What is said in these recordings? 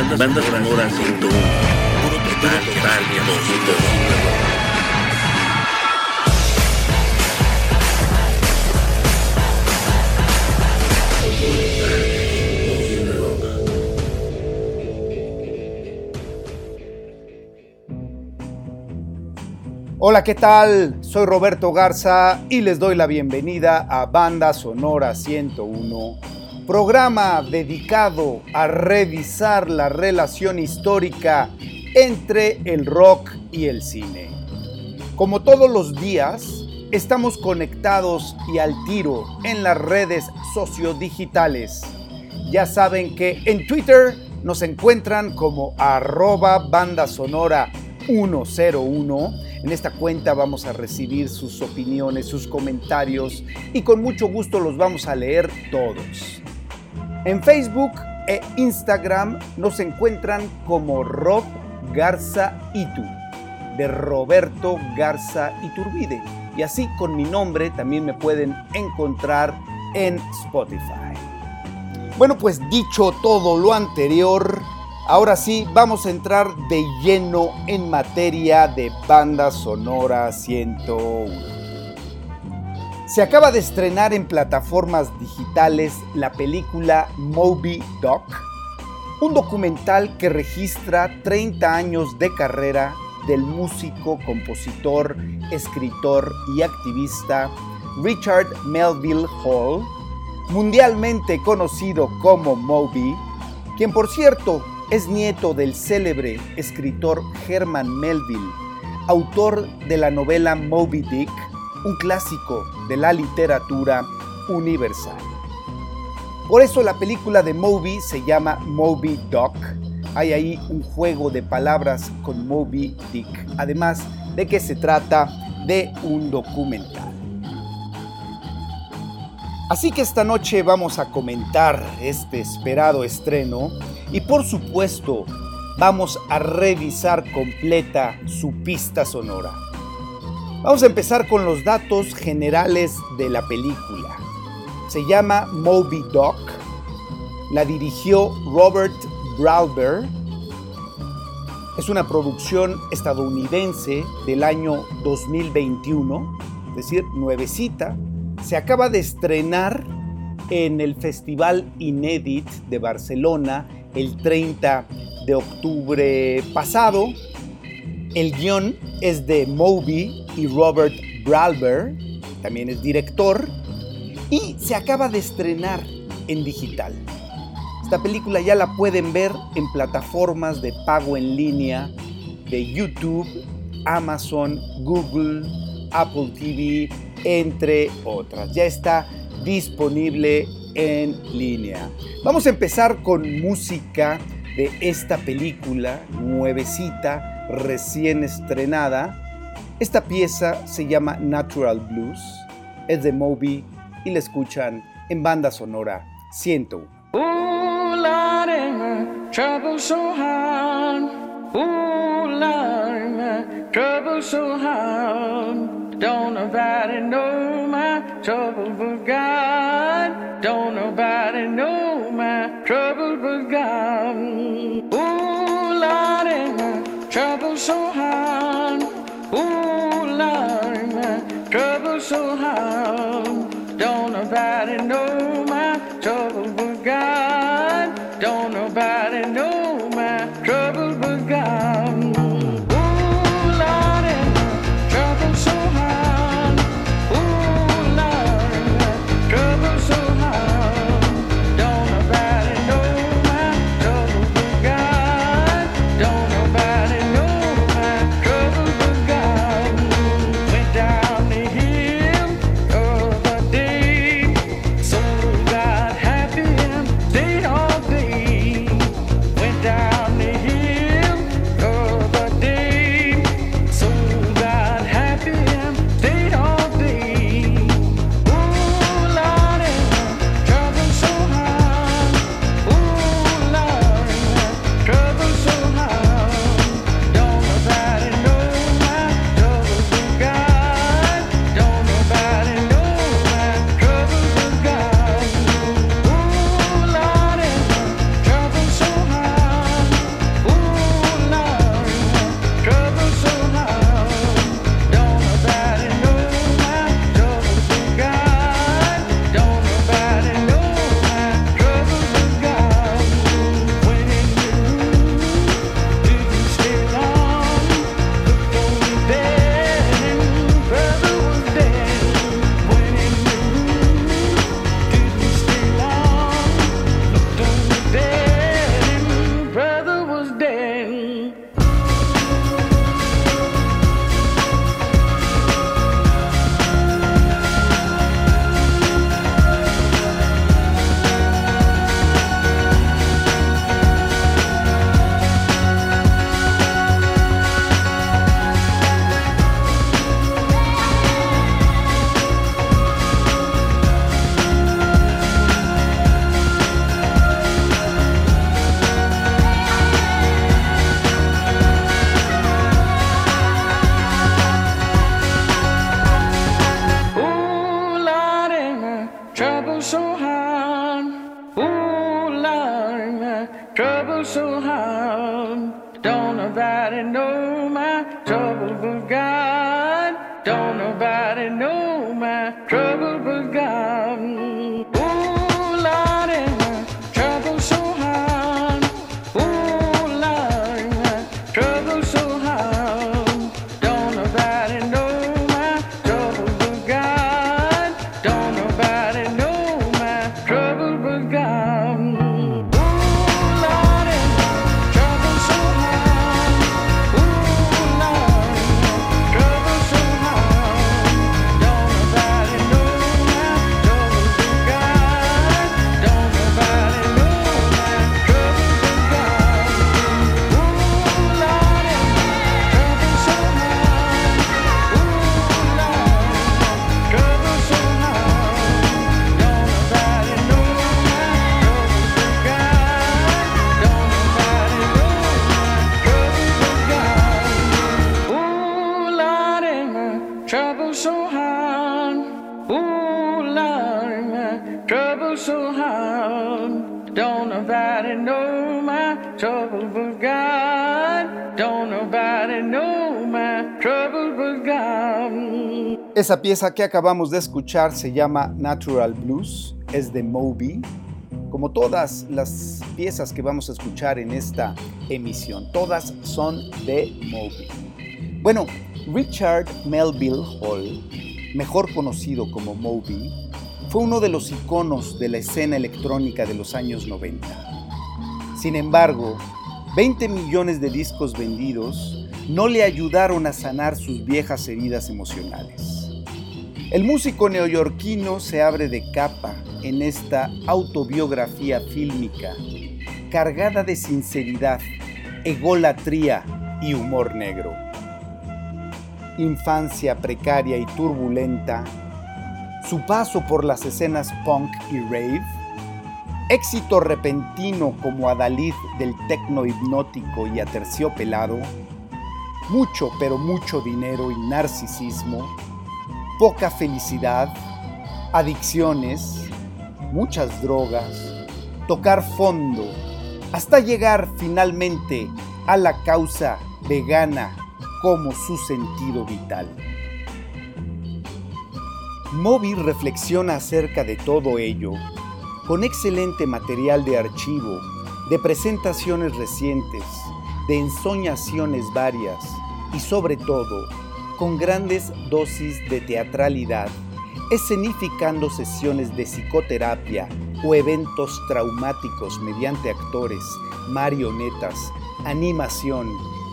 Banda, banda sonora 101. Puro total, total, Hola, ¿qué tal? Soy Roberto Garza y les doy la bienvenida a Banda Sonora 101 programa dedicado a revisar la relación histórica entre el rock y el cine. Como todos los días, estamos conectados y al tiro en las redes sociodigitales. Ya saben que en Twitter nos encuentran como arroba banda sonora 101. En esta cuenta vamos a recibir sus opiniones, sus comentarios y con mucho gusto los vamos a leer todos. En Facebook e Instagram nos encuentran como Rob Garza Itu, de Roberto Garza Iturbide. Y así con mi nombre también me pueden encontrar en Spotify. Bueno, pues dicho todo lo anterior, ahora sí vamos a entrar de lleno en materia de banda sonora 101. Se acaba de estrenar en plataformas digitales la película Moby Doc, un documental que registra 30 años de carrera del músico, compositor, escritor y activista Richard Melville Hall, mundialmente conocido como Moby, quien por cierto es nieto del célebre escritor Herman Melville, autor de la novela Moby Dick, un clásico de la literatura universal. Por eso la película de Moby se llama Moby Doc. Hay ahí un juego de palabras con Moby Dick, además de que se trata de un documental. Así que esta noche vamos a comentar este esperado estreno y por supuesto vamos a revisar completa su pista sonora. Vamos a empezar con los datos generales de la película. Se llama Moby Doc. La dirigió Robert Browder. Es una producción estadounidense del año 2021, es decir, nuevecita. Se acaba de estrenar en el Festival Inédit de Barcelona el 30 de octubre pasado. El guion es de Moby y Robert Bralber, también es director, y se acaba de estrenar en digital. Esta película ya la pueden ver en plataformas de pago en línea de YouTube, Amazon, Google, Apple TV, entre otras. Ya está disponible en línea. Vamos a empezar con música de esta película nuevecita, recién estrenada esta pieza se llama Natural Blues, es de Moby y la escuchan en banda sonora 101. Ooh, Lordy, my trouble so hard. Ooh, Lordy, my trouble so hard. Don't nobody know my trouble but God. Don't nobody know my trouble but God. Ooh, Lordy, my trouble so hard. Trouble so hard. Don't nobody know my trouble but God. Don't nobody know trouble but God. Don't nobody know my trouble but Esa pieza que acabamos de escuchar se llama Natural Blues, es de Moby, como todas las piezas que vamos a escuchar en esta emisión, todas son de Moby. Bueno, Richard Melville Hall, mejor conocido como Moby, fue uno de los iconos de la escena electrónica de los años 90. Sin embargo, 20 millones de discos vendidos no le ayudaron a sanar sus viejas heridas emocionales. El músico neoyorquino se abre de capa en esta autobiografía fílmica cargada de sinceridad, egolatría y humor negro. Infancia precaria y turbulenta, su paso por las escenas punk y rave, éxito repentino como Adalid del tecno hipnótico y aterciopelado, mucho pero mucho dinero y narcisismo, poca felicidad, adicciones, muchas drogas, tocar fondo, hasta llegar finalmente a la causa vegana como su sentido vital. Moby reflexiona acerca de todo ello con excelente material de archivo, de presentaciones recientes, de ensoñaciones varias y sobre todo con grandes dosis de teatralidad, escenificando sesiones de psicoterapia o eventos traumáticos mediante actores, marionetas, animación,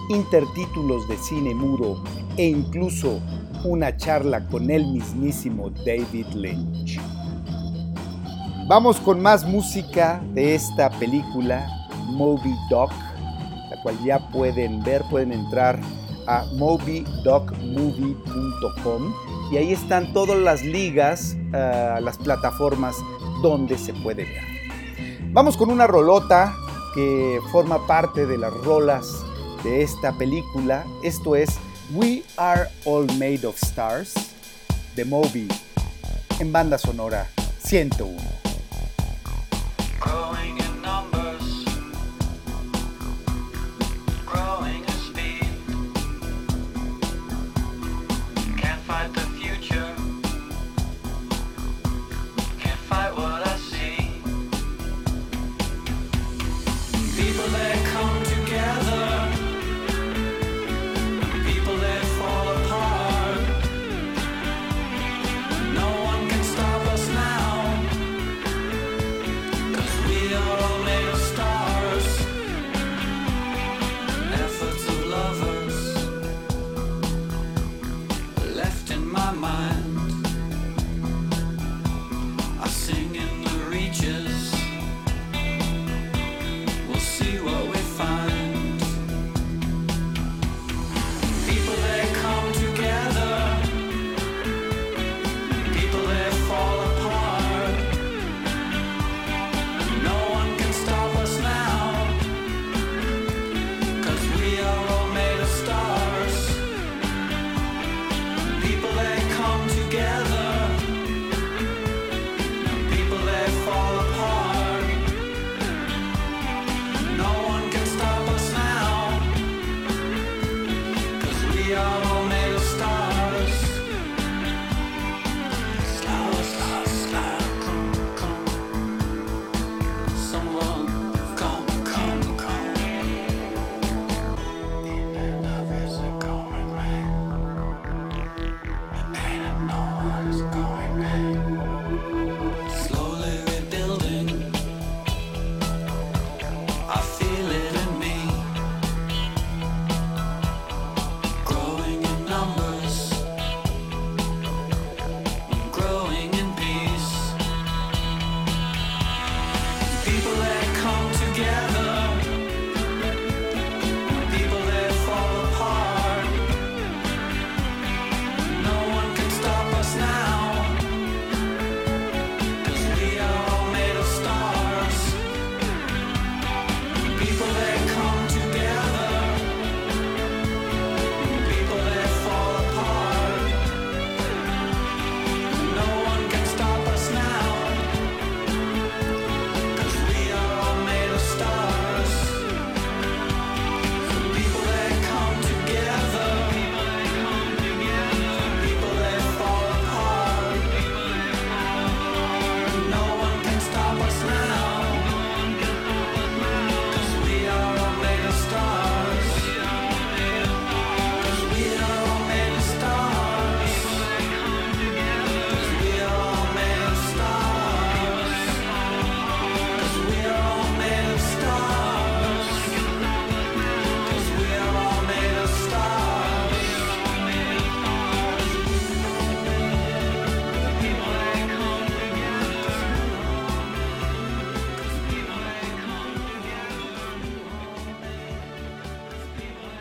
intertítulos de cine mudo e incluso una charla con el mismísimo David Lynch. Vamos con más música de esta película, Moby Doc, la cual ya pueden ver, pueden entrar a mobydocmovie.com y ahí están todas las ligas, uh, las plataformas donde se puede ver. Vamos con una rolota que forma parte de las rolas de esta película. Esto es We Are All Made of Stars de Moby en banda sonora 101.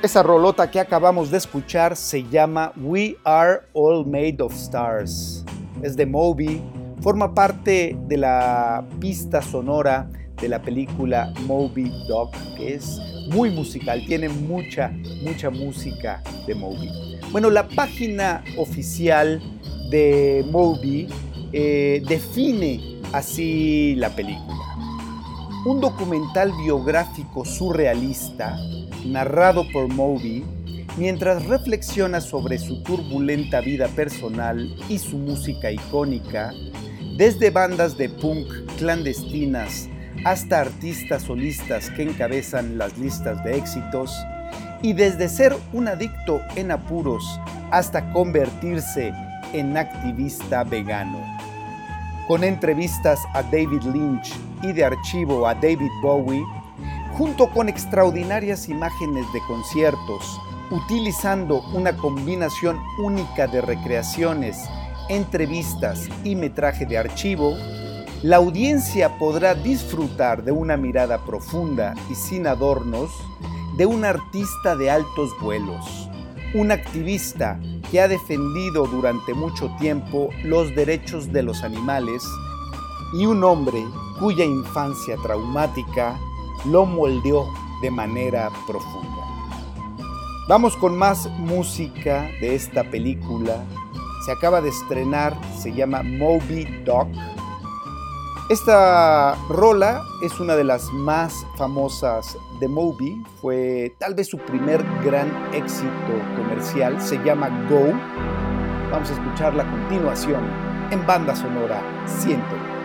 Esa rolota que acabamos de escuchar se llama We Are All Made of Stars. Es de Moby, forma parte de la pista sonora de la película Moby Dog, que es muy musical, tiene mucha, mucha música de Moby. Bueno, la página oficial de Moby eh, define así la película. Un documental biográfico surrealista narrado por Moby mientras reflexiona sobre su turbulenta vida personal y su música icónica, desde bandas de punk clandestinas hasta artistas solistas que encabezan las listas de éxitos, y desde ser un adicto en apuros hasta convertirse en activista vegano. Con entrevistas a David Lynch y de archivo a David Bowie, junto con extraordinarias imágenes de conciertos, utilizando una combinación única de recreaciones, entrevistas y metraje de archivo, la audiencia podrá disfrutar de una mirada profunda y sin adornos de un artista de altos vuelos, un activista que ha defendido durante mucho tiempo los derechos de los animales y un hombre cuya infancia traumática lo moldeó de manera profunda. Vamos con más música de esta película. Se acaba de estrenar, se llama Moby Dog. Esta rola es una de las más famosas de Moby, fue tal vez su primer gran éxito comercial, se llama Go. Vamos a escucharla a continuación en banda sonora 100.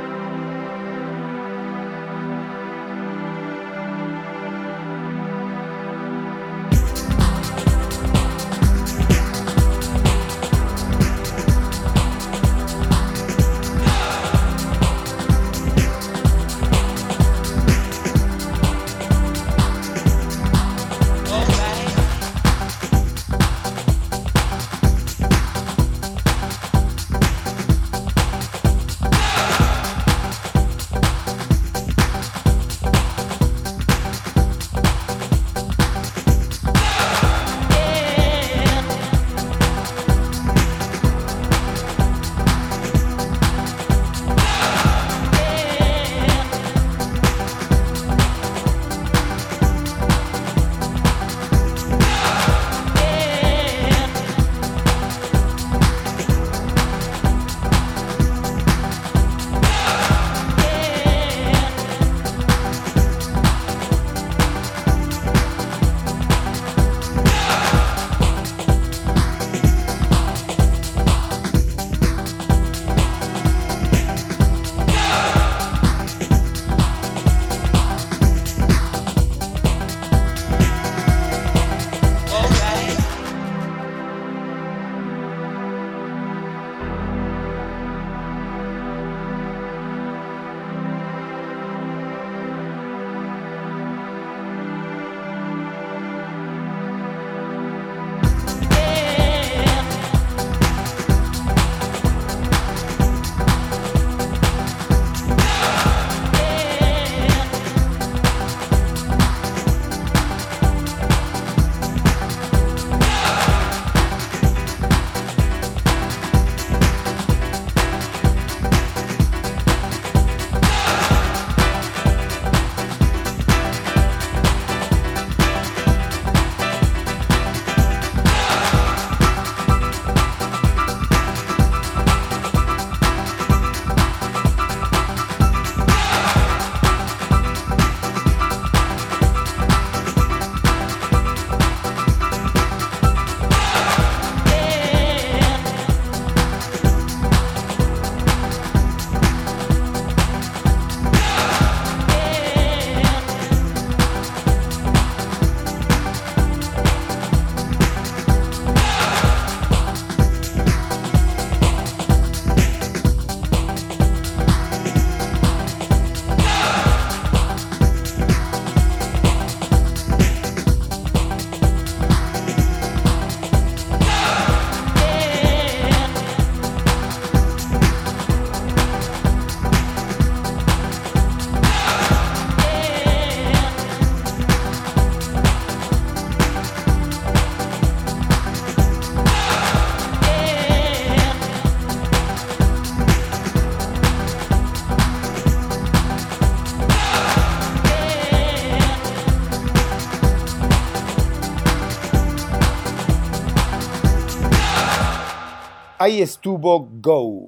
Estuvo Go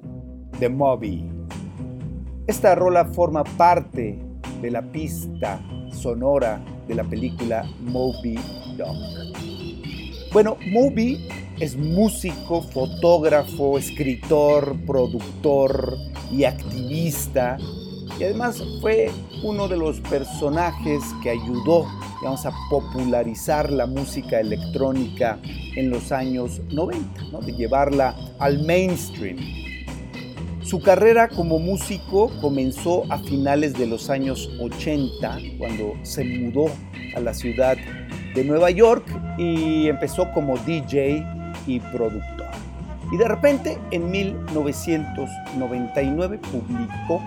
de Moby. Esta rola forma parte de la pista sonora de la película Moby Dick. Bueno, Moby es músico, fotógrafo, escritor, productor y activista. Y además fue uno de los personajes que ayudó digamos, a popularizar la música electrónica en los años 90, ¿no? de llevarla al mainstream. Su carrera como músico comenzó a finales de los años 80, cuando se mudó a la ciudad de Nueva York y empezó como DJ y productor. Y de repente, en 1999, publicó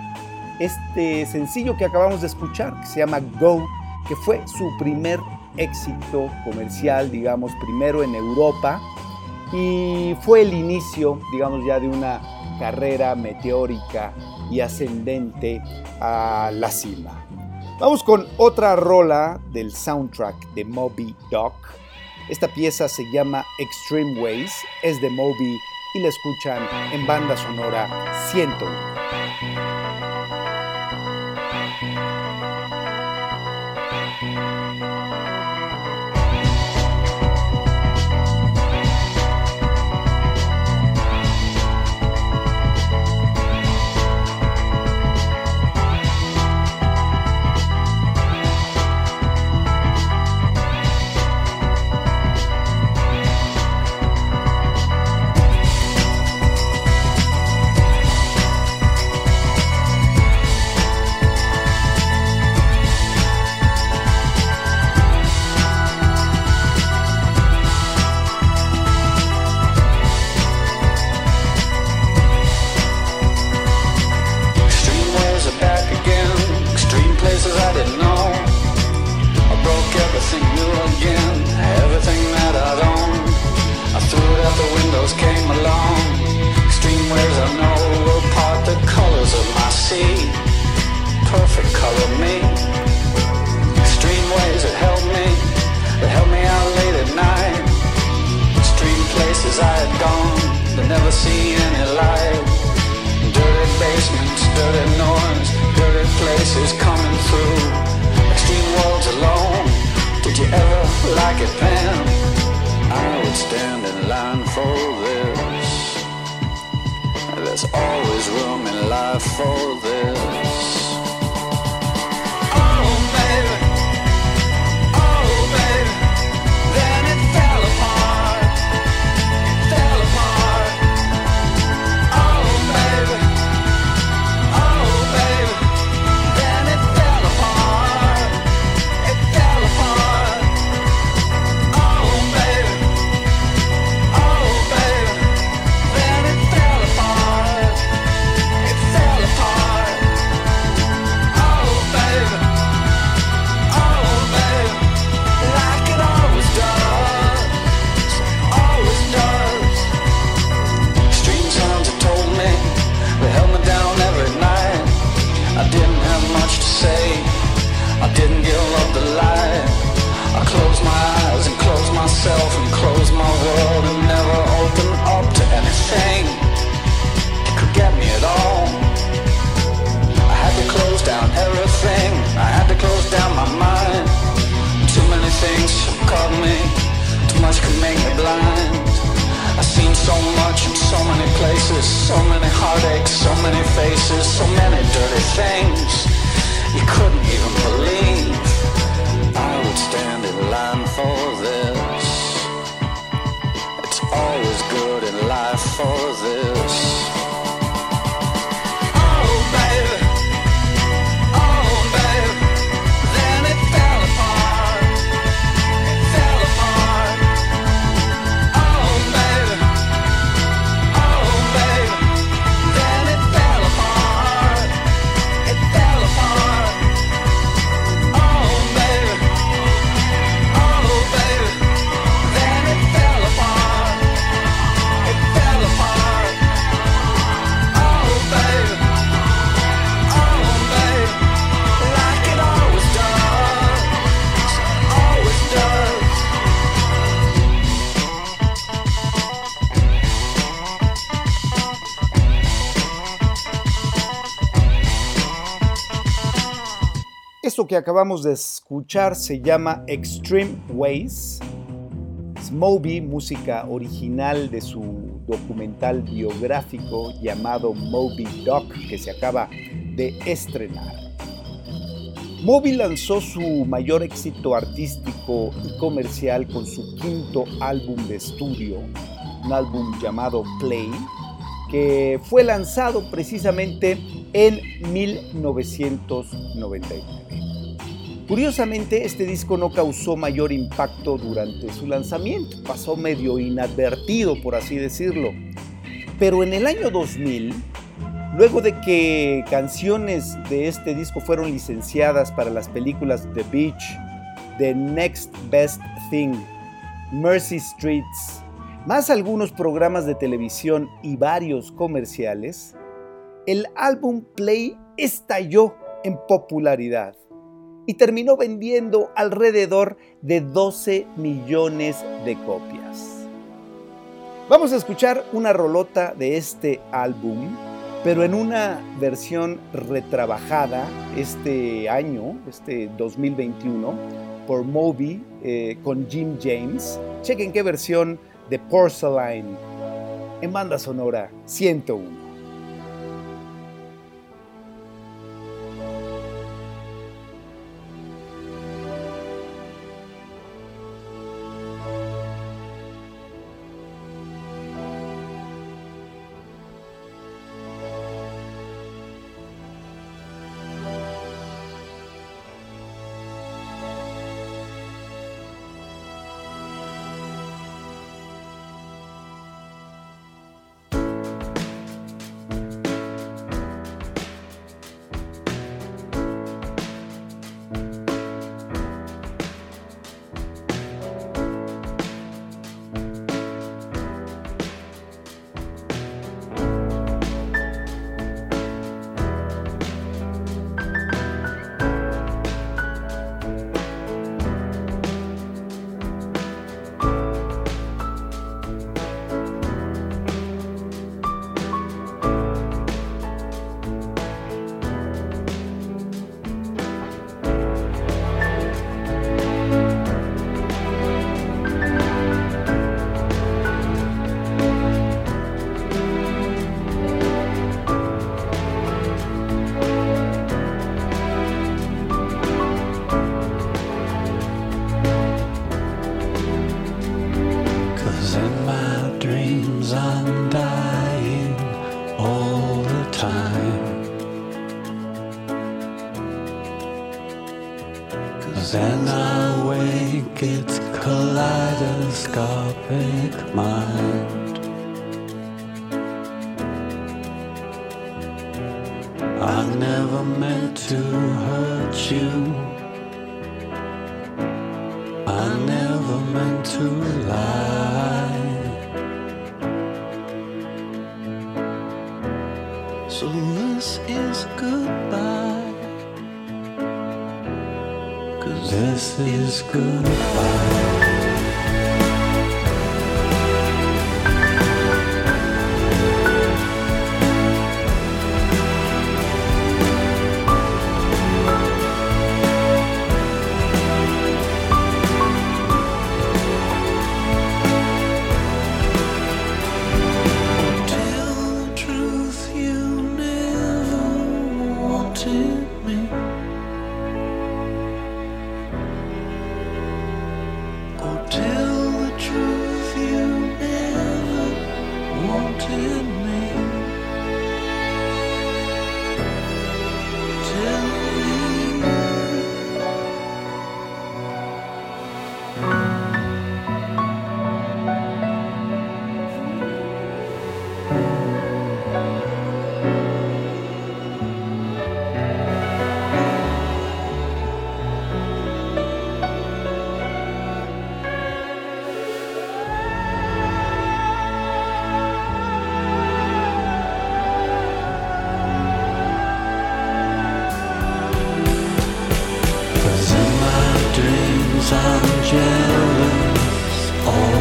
este sencillo que acabamos de escuchar, que se llama Go, que fue su primer éxito comercial, digamos, primero en Europa, y fue el inicio, digamos, ya de una carrera meteórica y ascendente a la cima. Vamos con otra rola del soundtrack de Moby Doc. Esta pieza se llama Extreme Ways, es de Moby y la escuchan en banda sonora 101. Everything new again. Everything that I'd. I threw it out the windows, came along. Extreme ways I know will part the colors of my sea. Perfect color me. Extreme ways that help me. That help me out late at night. Extreme places I had gone. That never see any light. Dirty basements, dirty noise, dirty places coming through. Extreme worlds alone. Did you ever like it, Pam? I would stand in line for this. There's always room in life for this. Acabamos de escuchar se llama Extreme Ways. Moby, música original de su documental biográfico llamado Moby Doc, que se acaba de estrenar. Moby lanzó su mayor éxito artístico y comercial con su quinto álbum de estudio, un álbum llamado Play, que fue lanzado precisamente en 1999. Curiosamente, este disco no causó mayor impacto durante su lanzamiento, pasó medio inadvertido, por así decirlo. Pero en el año 2000, luego de que canciones de este disco fueron licenciadas para las películas The Beach, The Next Best Thing, Mercy Streets, más algunos programas de televisión y varios comerciales, el álbum Play estalló en popularidad y terminó vendiendo alrededor de 12 millones de copias. Vamos a escuchar una rolota de este álbum, pero en una versión retrabajada este año, este 2021, por Moby eh, con Jim James. Chequen qué versión de Porcelain en banda sonora 101. To hurt you. I never meant to lie. So this is goodbye. Cause this is goodbye. I'm jealous all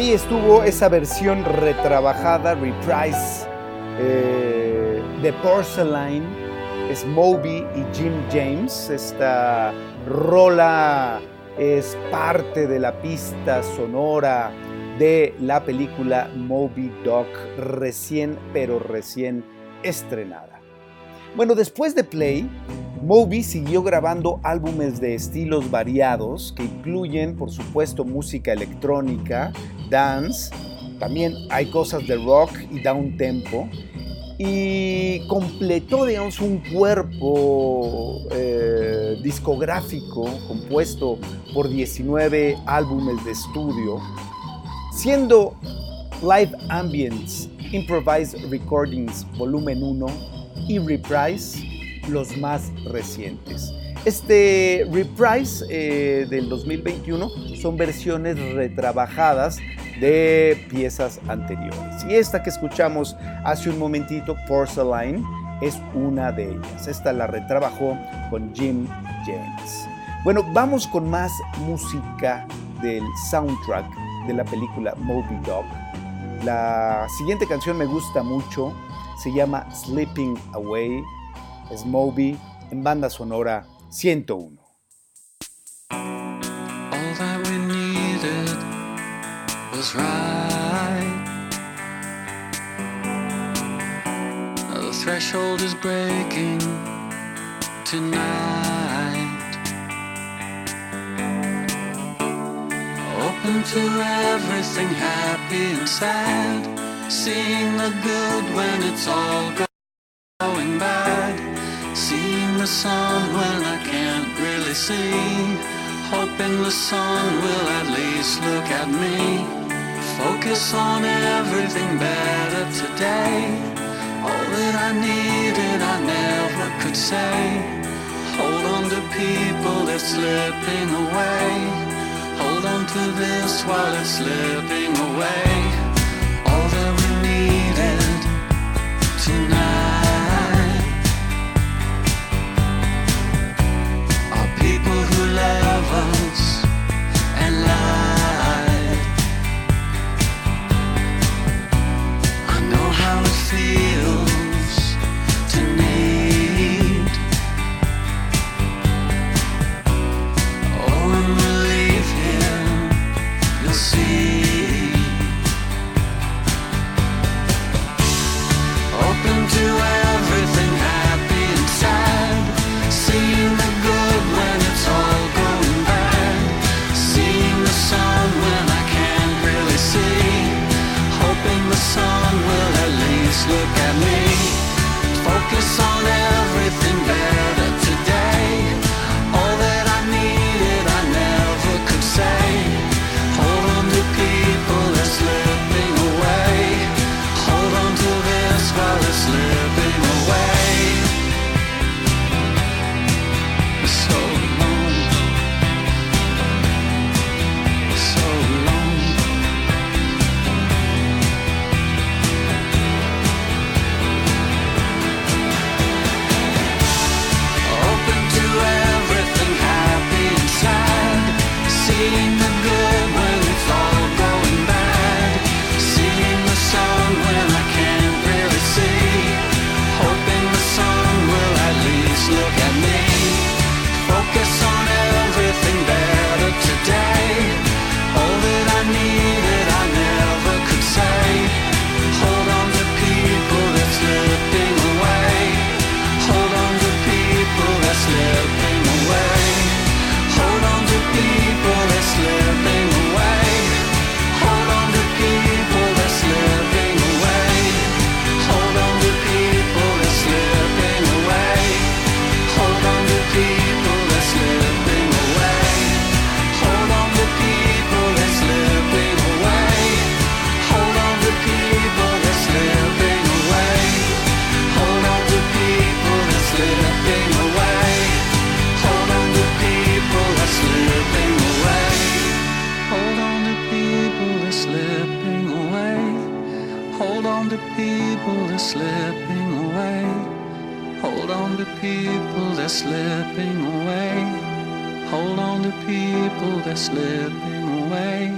Ahí estuvo esa versión retrabajada, reprise eh, de Porcelain, es Moby y Jim James. Esta rola es parte de la pista sonora de la película Moby Doc, recién, pero recién estrenada. Bueno, después de Play, Moby siguió grabando álbumes de estilos variados que incluyen, por supuesto, música electrónica, dance, también hay cosas de rock y down tempo, y completó, digamos, un cuerpo eh, discográfico compuesto por 19 álbumes de estudio, siendo Live Ambience, Improvised Recordings Volumen 1 y Reprise los más recientes. Este Reprise eh, del 2021 son versiones retrabajadas de piezas anteriores. Y esta que escuchamos hace un momentito, Porcelain, es una de ellas. Esta la retrabajó con Jim James. Bueno, vamos con más música del soundtrack de la película Moby Dog. La siguiente canción me gusta mucho, se llama Sleeping Away, es Moby en banda sonora 101. All that we needed was right. The threshold is breaking tonight. Open to everything happy and sad. Seeing the good when it's all going bad. Seeing the sun when I can't really see. Hoping the sun will at least look at me. Focus on everything better today. All that I needed, I never could say. Hold on to people that's slipping away. Hold on to this while it's slipping away. Tonight. People that's slipping away. Hold on people away.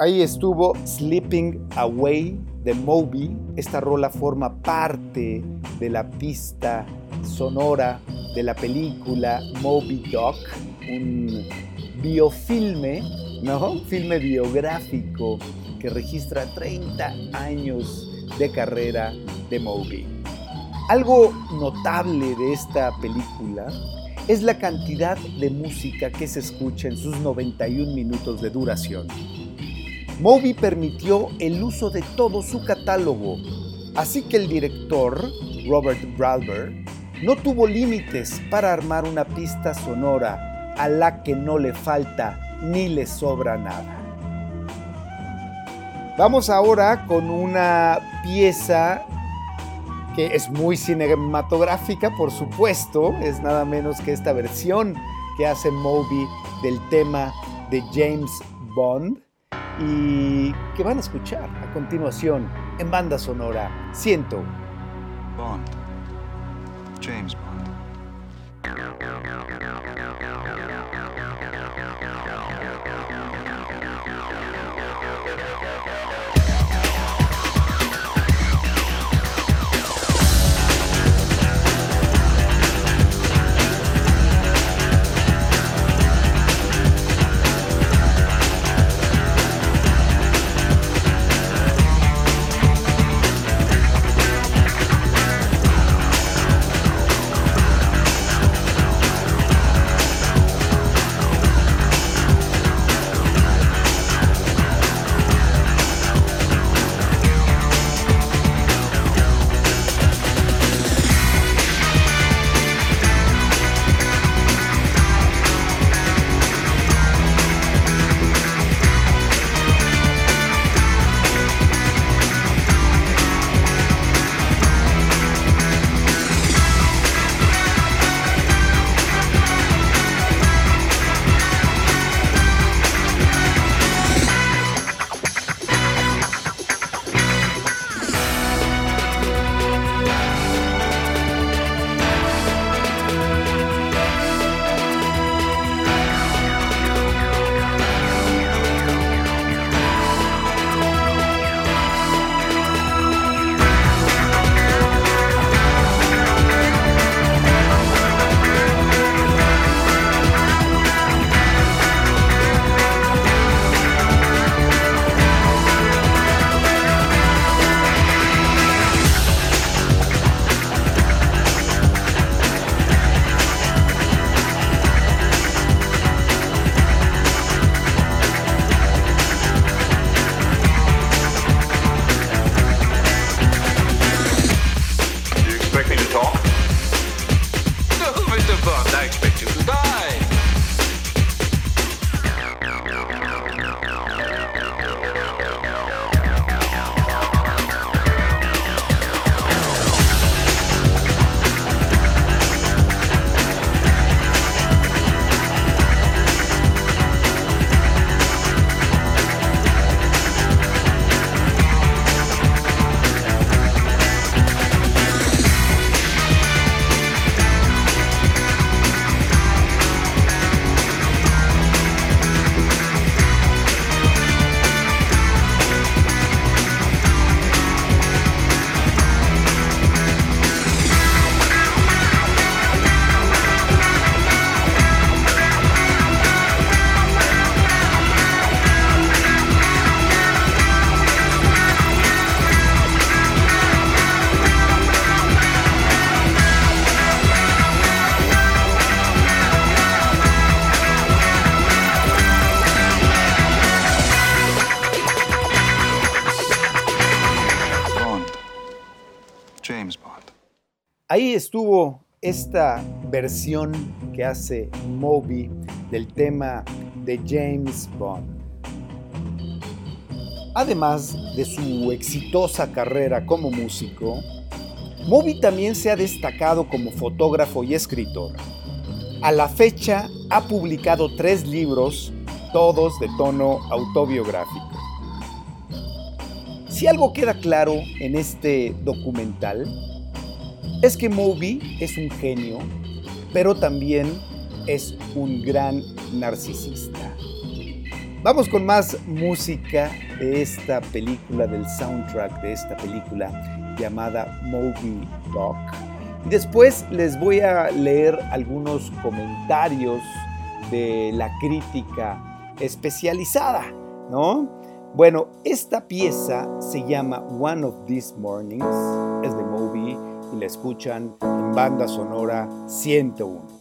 Ahí estuvo Sleeping Away de Moby. Esta rola forma parte de la pista sonora de la película Moby Doc, un biofilme, ¿no? Un filme biográfico que registra 30 años de carrera de Moby. Algo notable de esta película es la cantidad de música que se escucha en sus 91 minutos de duración. Moby permitió el uso de todo su catálogo, así que el director, Robert Bralber, no tuvo límites para armar una pista sonora a la que no le falta ni le sobra nada. Vamos ahora con una pieza que es muy cinematográfica, por supuesto, es nada menos que esta versión que hace Moby del tema de James Bond y que van a escuchar a continuación en banda sonora 100. Bond. James Bond. Ahí estuvo esta versión que hace Moby del tema de James Bond. Además de su exitosa carrera como músico, Moby también se ha destacado como fotógrafo y escritor. A la fecha ha publicado tres libros, todos de tono autobiográfico. Si algo queda claro en este documental, es que Moby es un genio, pero también es un gran narcisista. Vamos con más música de esta película, del soundtrack de esta película llamada Moby Doc. Después les voy a leer algunos comentarios de la crítica especializada, ¿no? Bueno, esta pieza se llama One of These Mornings, es de Moby y la escuchan en banda sonora 101.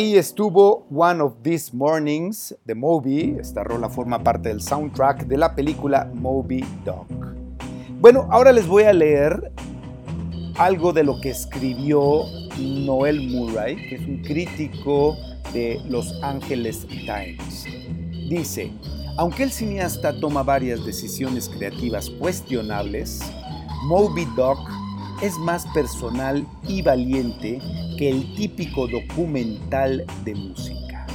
Ahí estuvo One of These Mornings de Moby. Esta rola forma parte del soundtrack de la película Moby Doc. Bueno, ahora les voy a leer algo de lo que escribió Noel Murray, que es un crítico de Los Angeles Times. Dice, aunque el cineasta toma varias decisiones creativas cuestionables, Moby Doc es más personal y valiente que el típico documental de música.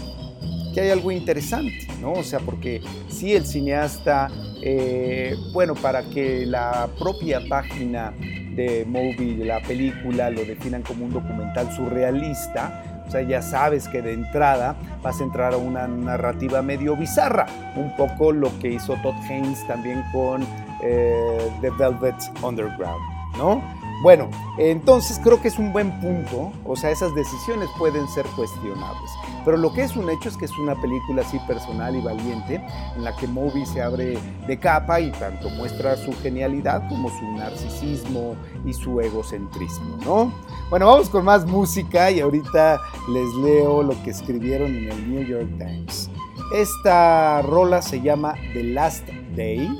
Que hay algo interesante, ¿no? O sea, porque si el cineasta, eh, bueno, para que la propia página de Moby, de la película, lo definan como un documental surrealista, o sea, ya sabes que de entrada vas a entrar a una narrativa medio bizarra, un poco lo que hizo Todd Haynes también con eh, The Velvet Underground, ¿no? Bueno, entonces creo que es un buen punto, o sea, esas decisiones pueden ser cuestionables, pero lo que es un hecho es que es una película así personal y valiente, en la que Moby se abre de capa y tanto muestra su genialidad como su narcisismo y su egocentrismo, ¿no? Bueno, vamos con más música y ahorita les leo lo que escribieron en el New York Times. Esta rola se llama The Last Day,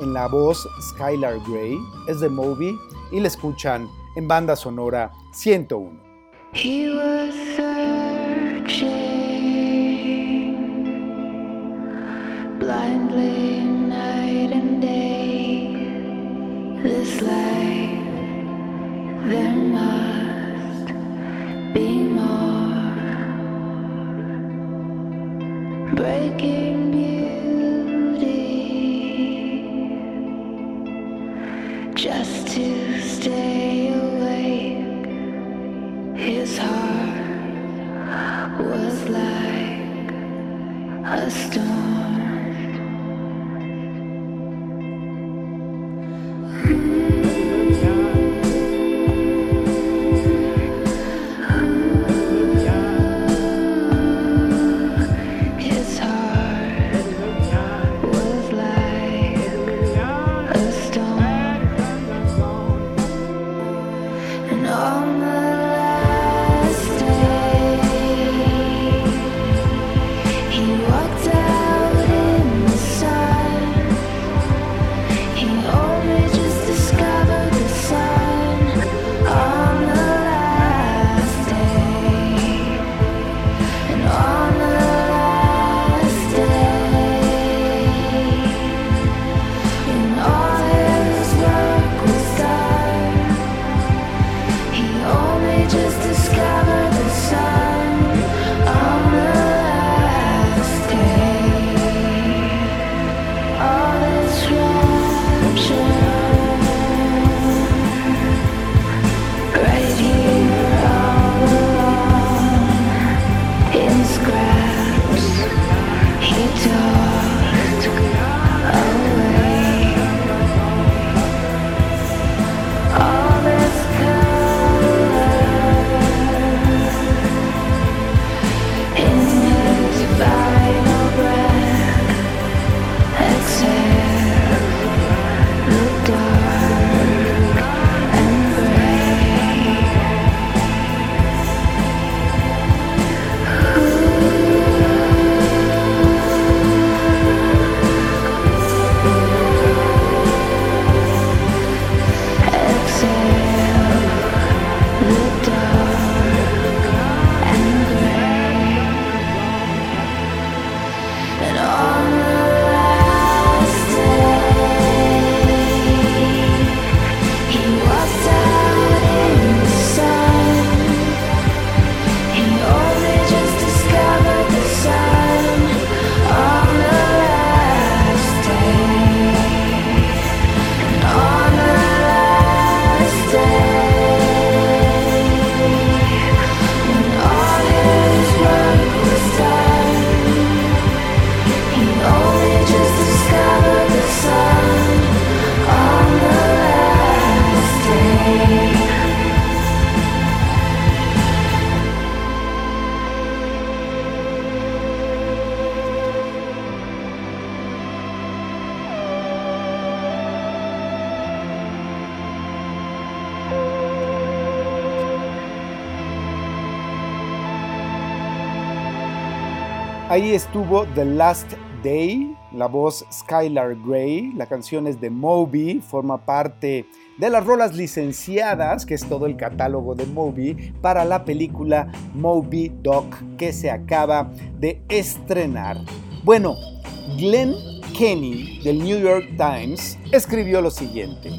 en la voz Skylar Grey, es de Moby y la escuchan en Banda Sonora 101. He was Breaking Ahí estuvo The Last Day, la voz Skylar Grey, la canción es de Moby, forma parte de las rolas licenciadas, que es todo el catálogo de Moby, para la película Moby Doc que se acaba de estrenar. Bueno, Glenn Kenny del New York Times escribió lo siguiente.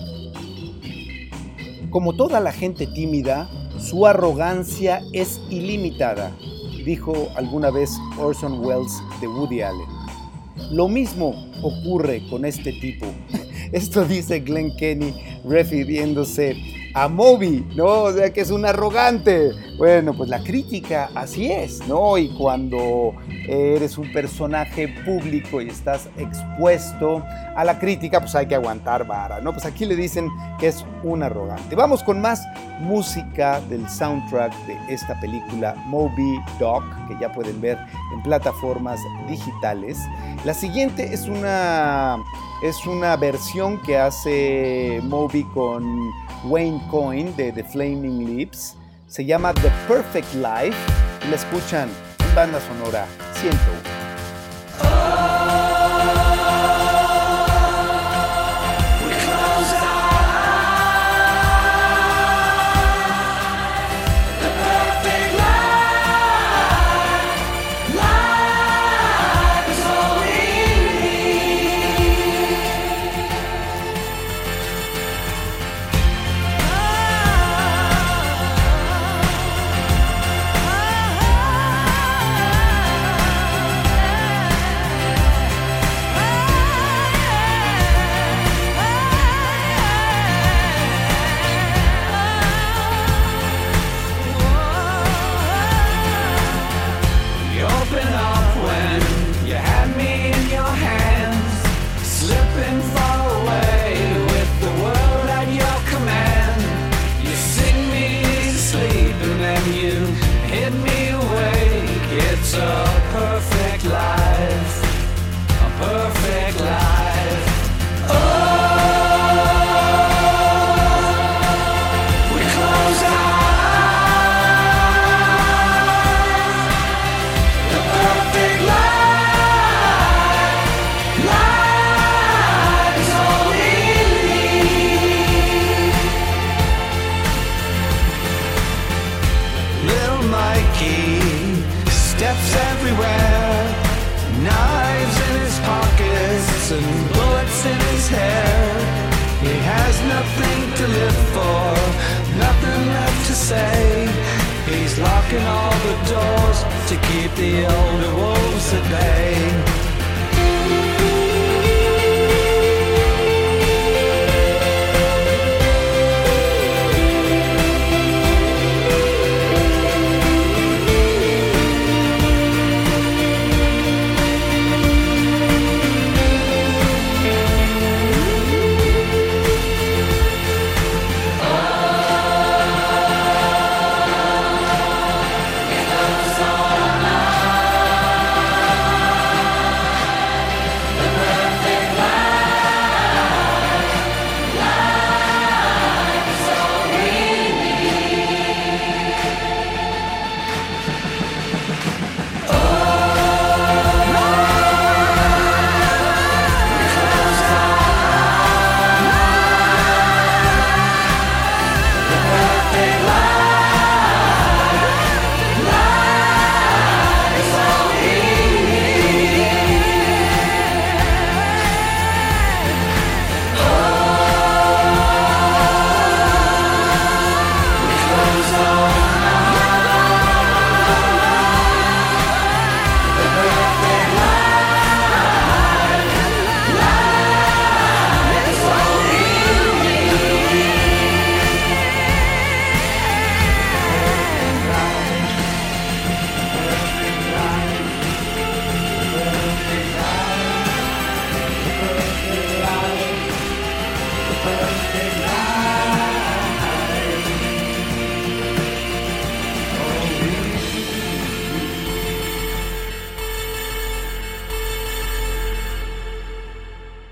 Como toda la gente tímida, su arrogancia es ilimitada, dijo alguna vez Orson Welles de Woody Allen. Lo mismo ocurre con este tipo. Esto dice Glenn Kenny refiriéndose a Moby, ¿no? O sea que es un arrogante. Bueno, pues la crítica así es, ¿no? Y cuando eres un personaje público y estás expuesto a la crítica, pues hay que aguantar vara, ¿no? Pues aquí le dicen que es un arrogante. Vamos con más música del soundtrack de esta película Moby Doc, que ya pueden ver en plataformas digitales. La siguiente es una, es una versión que hace Moby con Wayne Coyne de The Flaming Lips. Se llama The Perfect Life y la escuchan en banda sonora 101. To keep the older wolves at bay.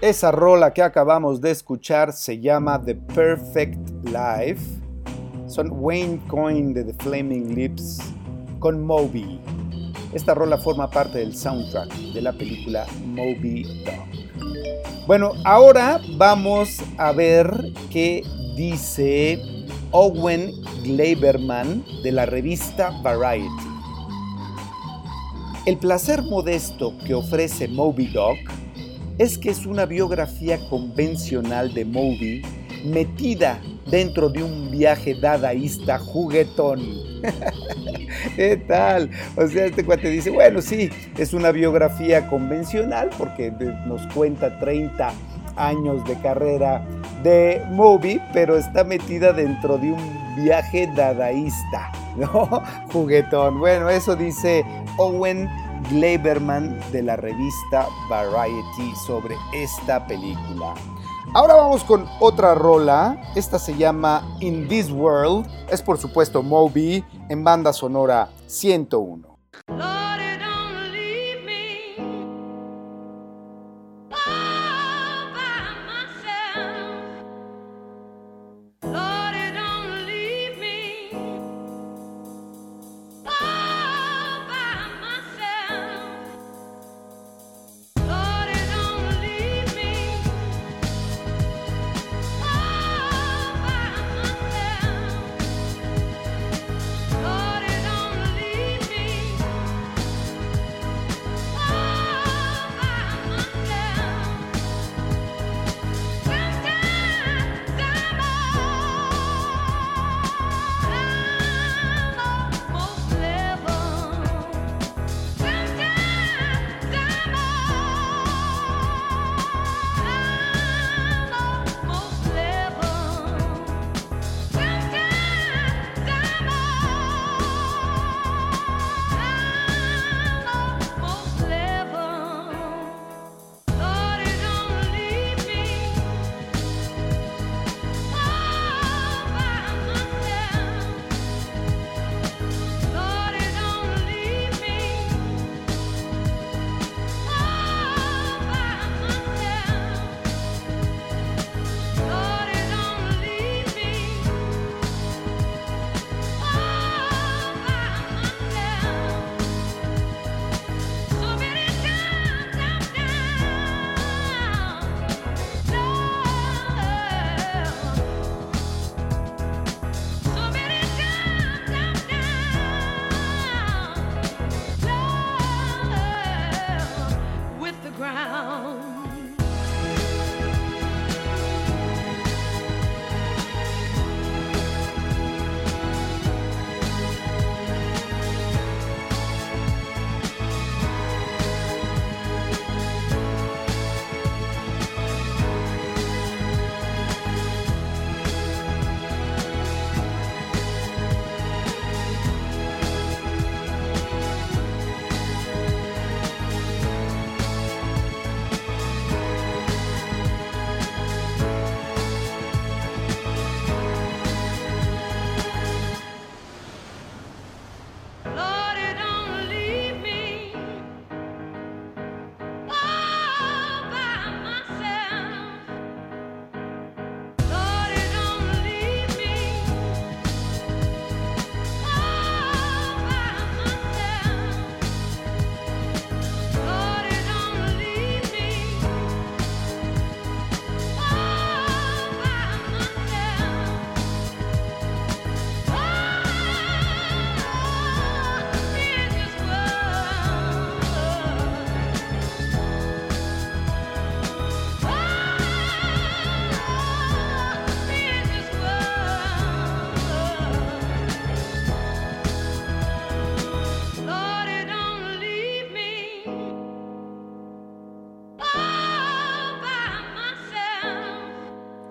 Esa rola que acabamos de escuchar se llama The Perfect Life. Son Wayne Coyne de The Flaming Lips con Moby. Esta rola forma parte del soundtrack de la película Moby Dog. Bueno, ahora vamos a ver qué dice Owen Gleiberman de la revista Variety. El placer modesto que ofrece Moby Dog es que es una biografía convencional de Moby metida dentro de un viaje dadaísta juguetón. ¿Qué tal? O sea, este cuate dice, bueno, sí, es una biografía convencional porque nos cuenta 30 años de carrera de Moby, pero está metida dentro de un viaje dadaísta, ¿no? Juguetón. Bueno, eso dice Owen Gleiberman de la revista Variety sobre esta película. Ahora vamos con otra rola. Esta se llama In This World. Es por supuesto Moby en banda sonora 101.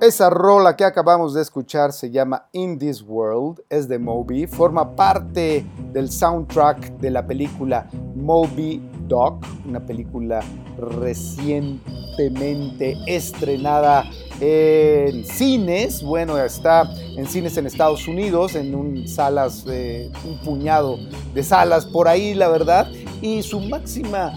Esa rola que acabamos de escuchar se llama In This World, es de Moby, forma parte del soundtrack de la película Moby Doc, una película recientemente estrenada en cines, bueno, está en cines en Estados Unidos, en un salas, eh, un puñado de salas por ahí, la verdad, y su máxima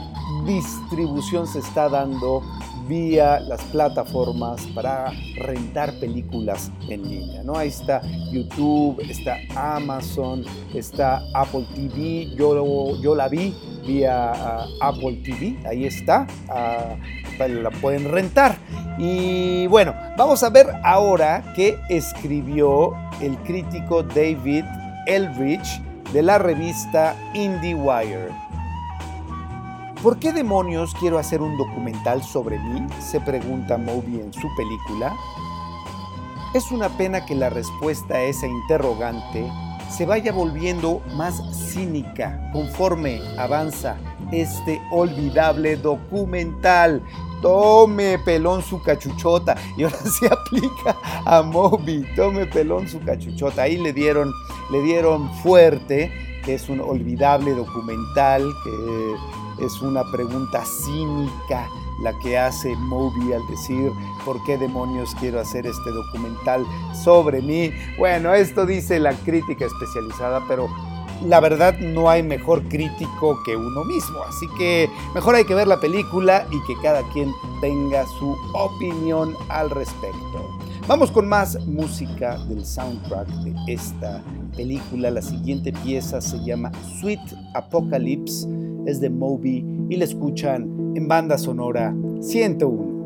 distribución se está dando vía las plataformas para rentar películas en línea, ¿no? Ahí está YouTube, está Amazon, está Apple TV, yo, yo la vi vía ah, Apple TV, ahí está, ah, la pueden rentar. Y bueno, vamos a ver ahora qué escribió el crítico David Eldridge de la revista IndieWire. ¿Por qué demonios quiero hacer un documental sobre mí? se pregunta Moby en su película. Es una pena que la respuesta a esa interrogante se vaya volviendo más cínica conforme avanza este olvidable documental. Tome pelón su cachuchota. Y ahora se aplica a Moby. Tome pelón su cachuchota. Ahí le dieron, le dieron fuerte, que es un olvidable documental, que es una pregunta cínica la que hace Moby al decir por qué demonios quiero hacer este documental sobre mí. Bueno, esto dice la crítica especializada, pero la verdad no hay mejor crítico que uno mismo. Así que mejor hay que ver la película y que cada quien tenga su opinión al respecto. Vamos con más música del soundtrack de esta película. La siguiente pieza se llama Sweet Apocalypse, es de Moby y la escuchan en banda sonora 101.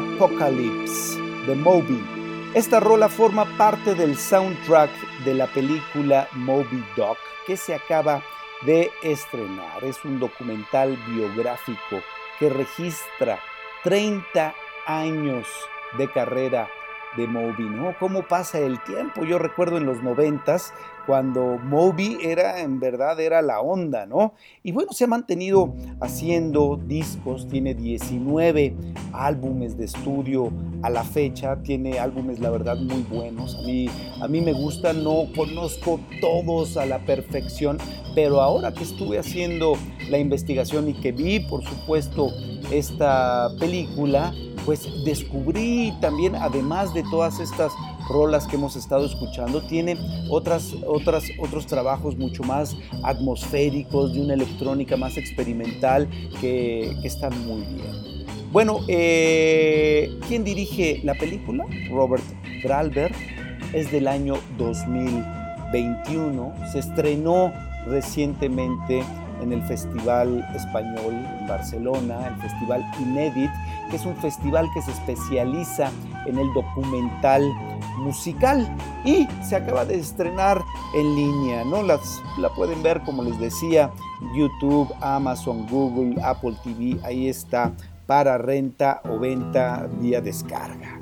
Apocalypse de Moby. Esta rola forma parte del soundtrack de la película Moby Doc que se acaba de estrenar. Es un documental biográfico que registra 30 años de carrera de Moby, ¿no? ¿Cómo pasa el tiempo? Yo recuerdo en los noventas cuando Moby era, en verdad, era la onda, ¿no? Y bueno, se ha mantenido haciendo discos, tiene 19 álbumes de estudio a la fecha, tiene álbumes, la verdad, muy buenos. A mí, a mí me gusta, no conozco todos a la perfección, pero ahora que estuve haciendo la investigación y que vi, por supuesto, esta película, pues descubrí también, además de todas estas rolas que hemos estado escuchando, tiene otras, otras, otros trabajos mucho más atmosféricos, de una electrónica más experimental, que, que están muy bien. Bueno, eh, ¿quién dirige la película? Robert Gralberg. Es del año 2021. Se estrenó recientemente en el Festival Español en Barcelona, el Festival Inédit, que es un festival que se especializa en el documental musical y se acaba de estrenar en línea, ¿no? Las, la pueden ver, como les decía, YouTube, Amazon, Google, Apple TV, ahí está para renta o venta vía descarga.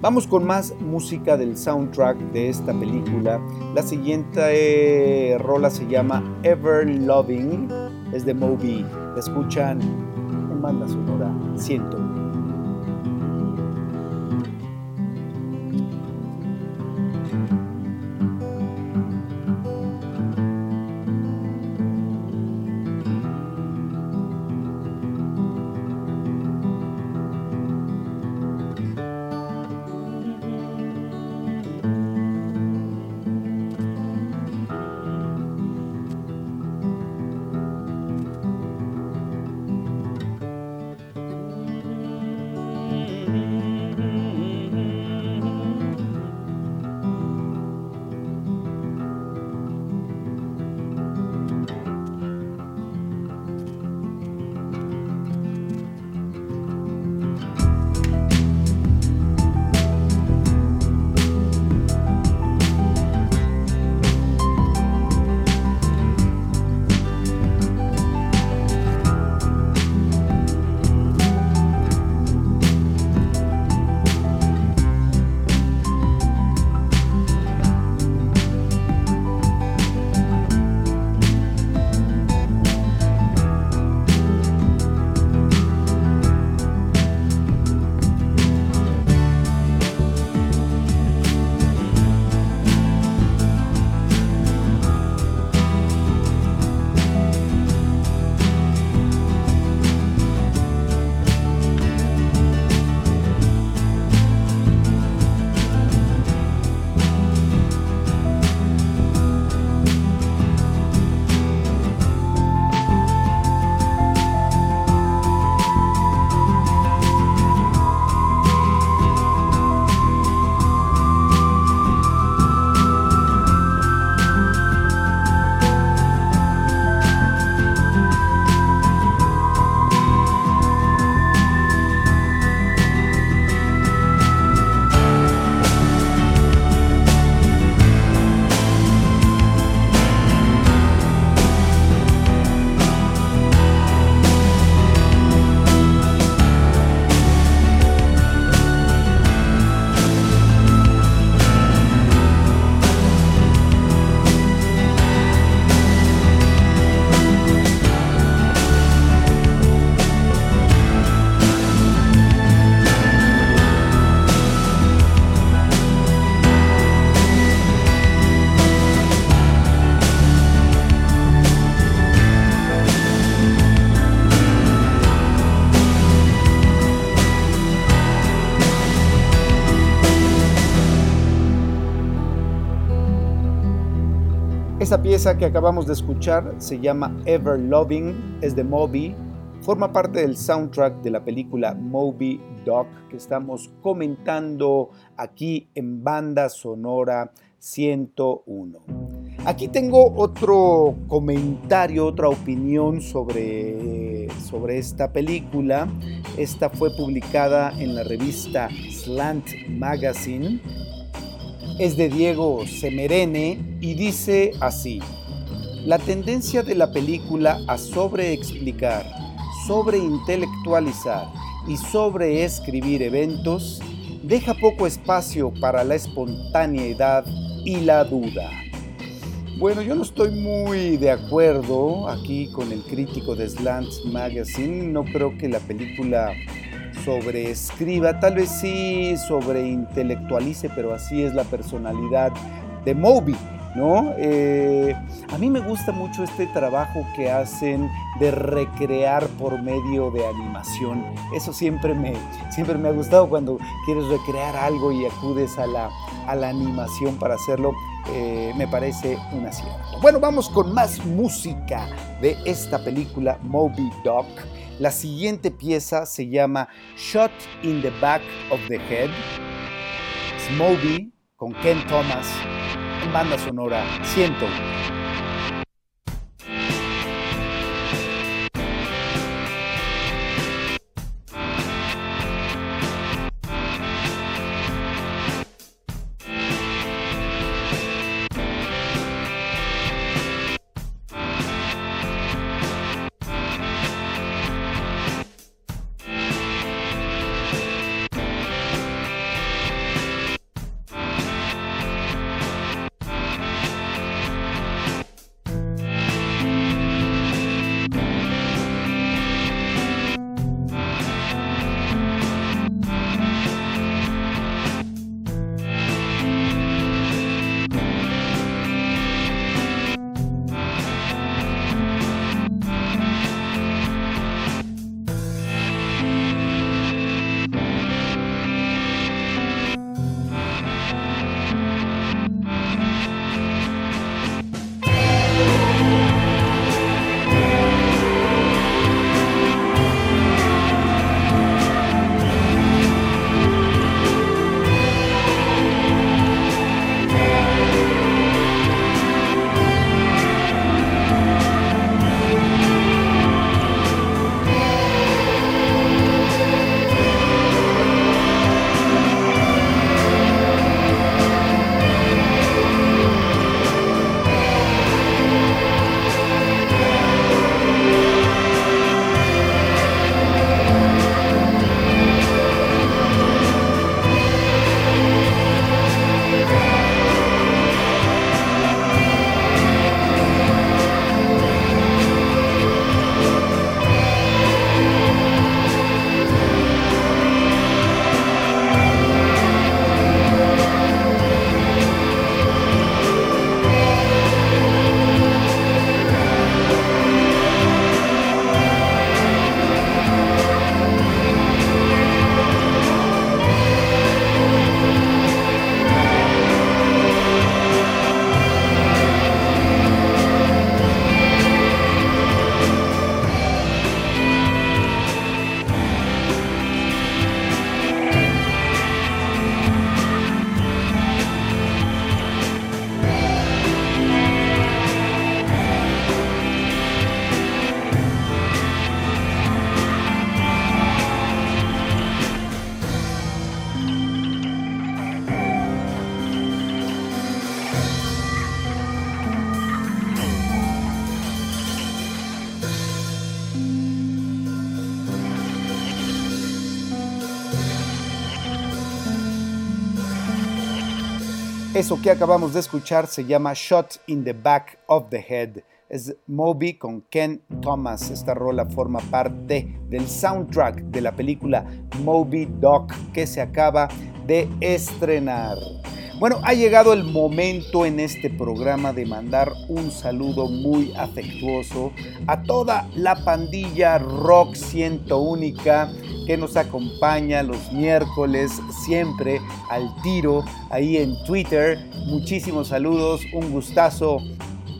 Vamos con más música del soundtrack de esta película. La siguiente eh, rola se llama Ever Loving, es de Moby. Escuchan en banda sonora 101. Pieza que acabamos de escuchar se llama Ever Loving, es de Moby, forma parte del soundtrack de la película Moby Doc que estamos comentando aquí en banda sonora 101. Aquí tengo otro comentario, otra opinión sobre sobre, sobre esta película. Esta fue publicada en la revista Slant Magazine. Es de Diego Semerene y dice así. La tendencia de la película a sobreexplicar, sobreintelectualizar y sobreescribir eventos deja poco espacio para la espontaneidad y la duda. Bueno, yo no estoy muy de acuerdo aquí con el crítico de Slant Magazine. No creo que la película sobreescriba, tal vez sí sobreintelectualice, pero así es la personalidad de Moby. ¿No? Eh, a mí me gusta mucho este trabajo que hacen de recrear por medio de animación. Eso siempre me, siempre me ha gustado cuando quieres recrear algo y acudes a la, a la animación para hacerlo. eh, me parece un acierto. Bueno, vamos con más música de esta película Moby Doc. La siguiente pieza se llama Shot in the Back of the Head. Moby con Ken Thomas en banda sonora 101. Eso que acabamos de escuchar se llama Shot in the Back of the Head. Es Moby con Ken Thomas. Esta rola forma parte del soundtrack de la película Moby Doc que se acaba de estrenar. Bueno, ha llegado el momento en este programa de mandar un saludo muy afectuoso a toda la pandilla rock ciento única que nos acompaña los miércoles siempre al tiro ahí en Twitter. Muchísimos saludos, un gustazo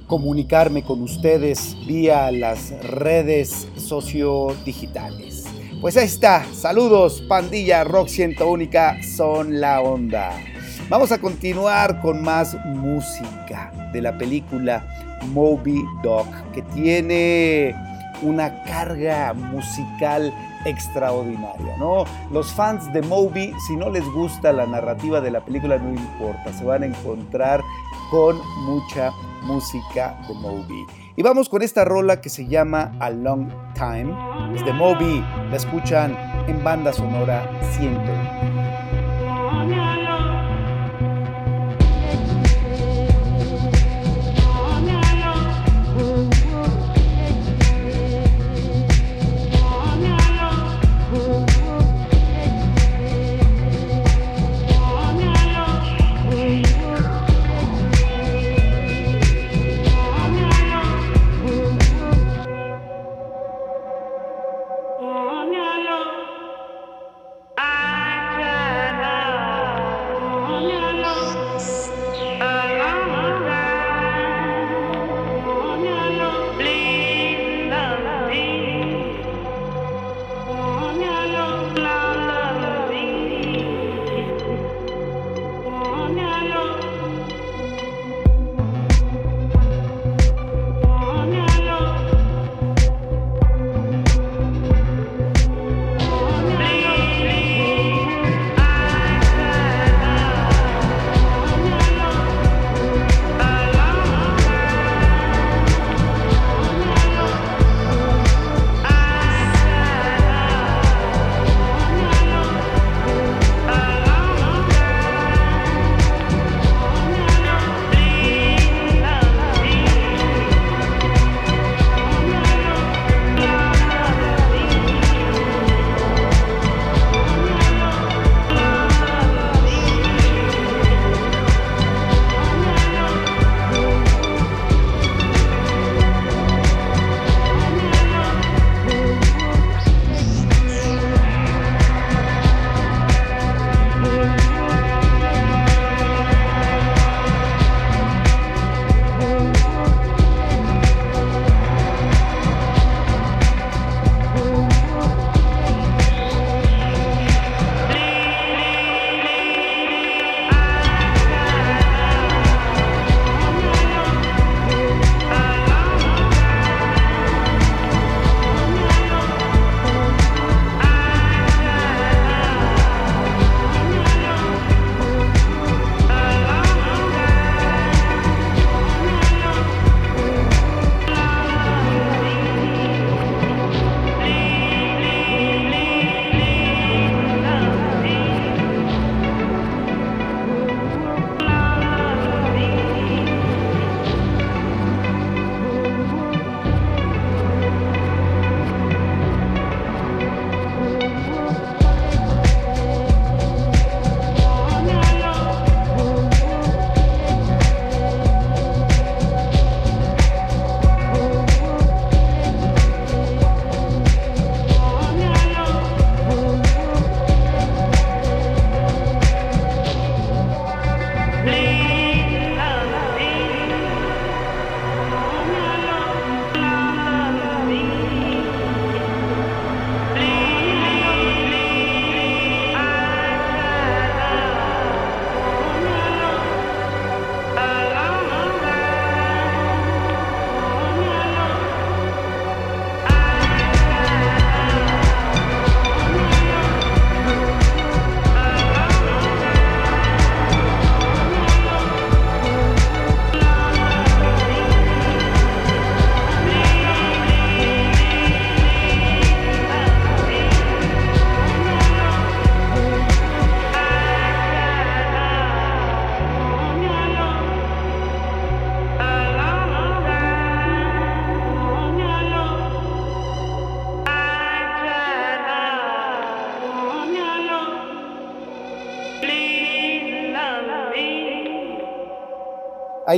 comunicarme con ustedes vía las redes sociodigitales. Pues ahí está, saludos pandilla rock ciento única, son la onda. Vamos a continuar con más música de la película Moby Doc, que tiene una carga musical extraordinaria, ¿no? Los fans de Moby, si no les gusta la narrativa de la película, no importa, se van a encontrar con mucha música de Moby. Y vamos con esta rola que se llama A Long Time. Es de Moby, la escuchan en banda sonora 101.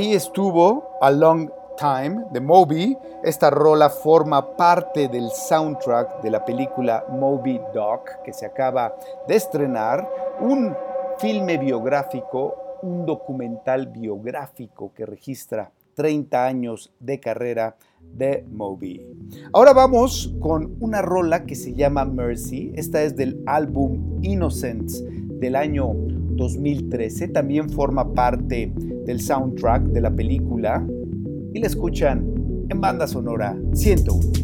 Ahí estuvo A Long Time de Moby. Esta rola forma parte del soundtrack de la película Moby Doc que se acaba de estrenar. Un filme biográfico, un documental biográfico que registra 30 años de carrera de Moby. Ahora vamos con una rola que se llama Mercy. Esta es del álbum Innocence del año 2013. También forma parte del soundtrack de la película y la escuchan en banda sonora 101.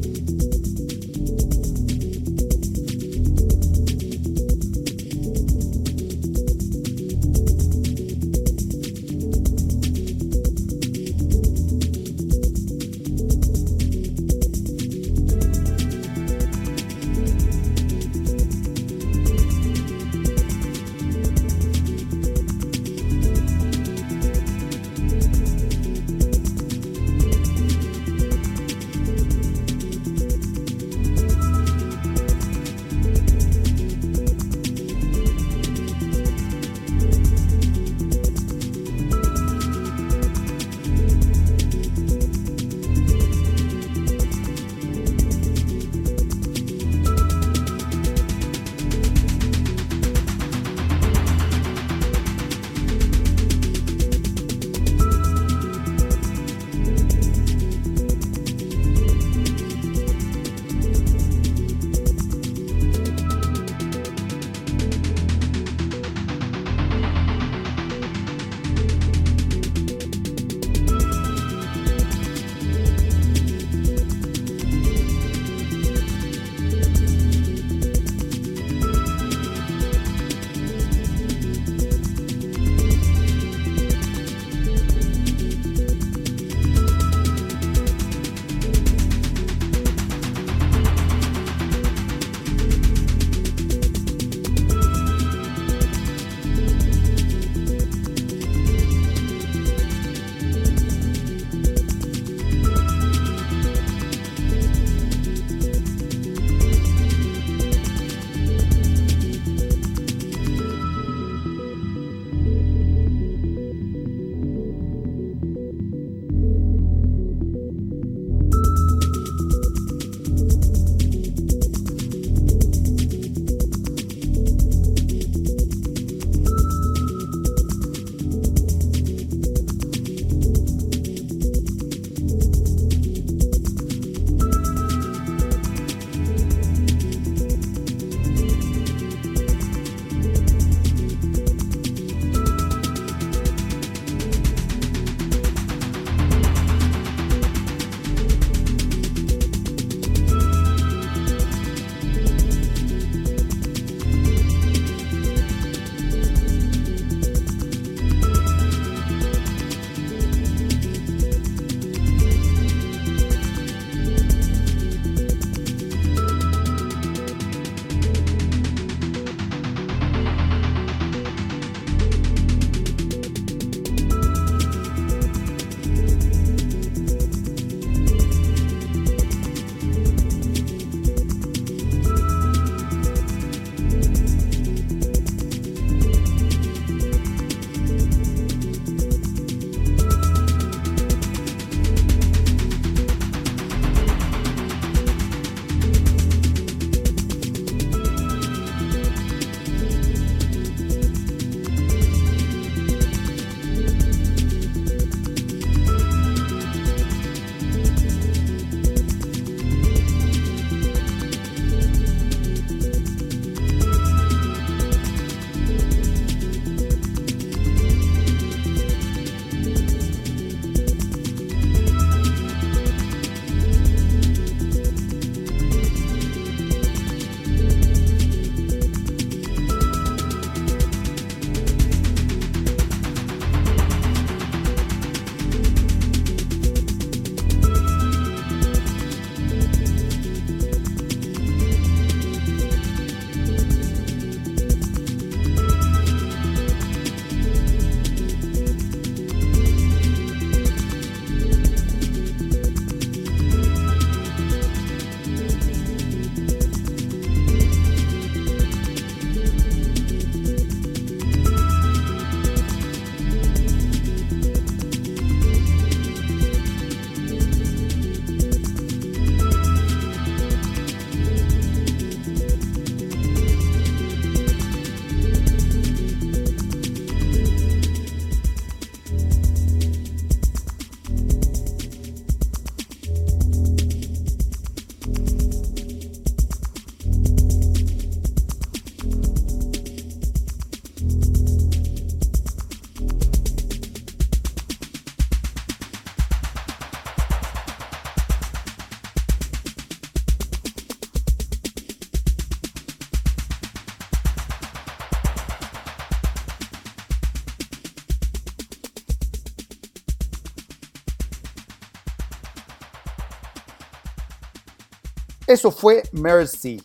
Eso fue Mercy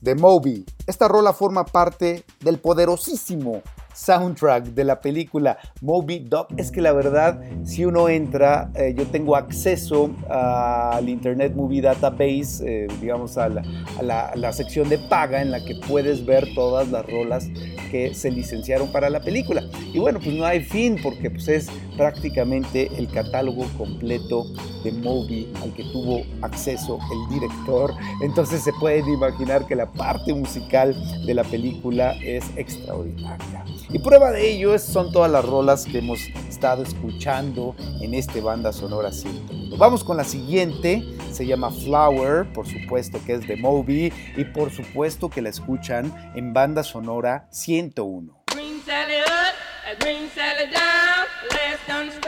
de Moby. Esta rola forma parte del poderosísimo soundtrack de la película Moby Doc. Es que la verdad, si uno entra, eh, yo tengo acceso al Internet Movie Database, eh, digamos a la, a la- a la sección de paga en la que puedes ver todas las rolas que se licenciaron para la película. Y bueno, pues no hay fin porque pues es prácticamente el catálogo completo de Moby al que tuvo acceso el director. Entonces se pueden imaginar que la parte musical de la película es extraordinaria. Y prueba de ello son todas las rolas que hemos estado escuchando en este banda sonora 101. Vamos con la siguiente, se llama Flower, por supuesto que es de Moby y por supuesto que la escuchan en banda sonora 101. Green Sally up, green Sally down. Last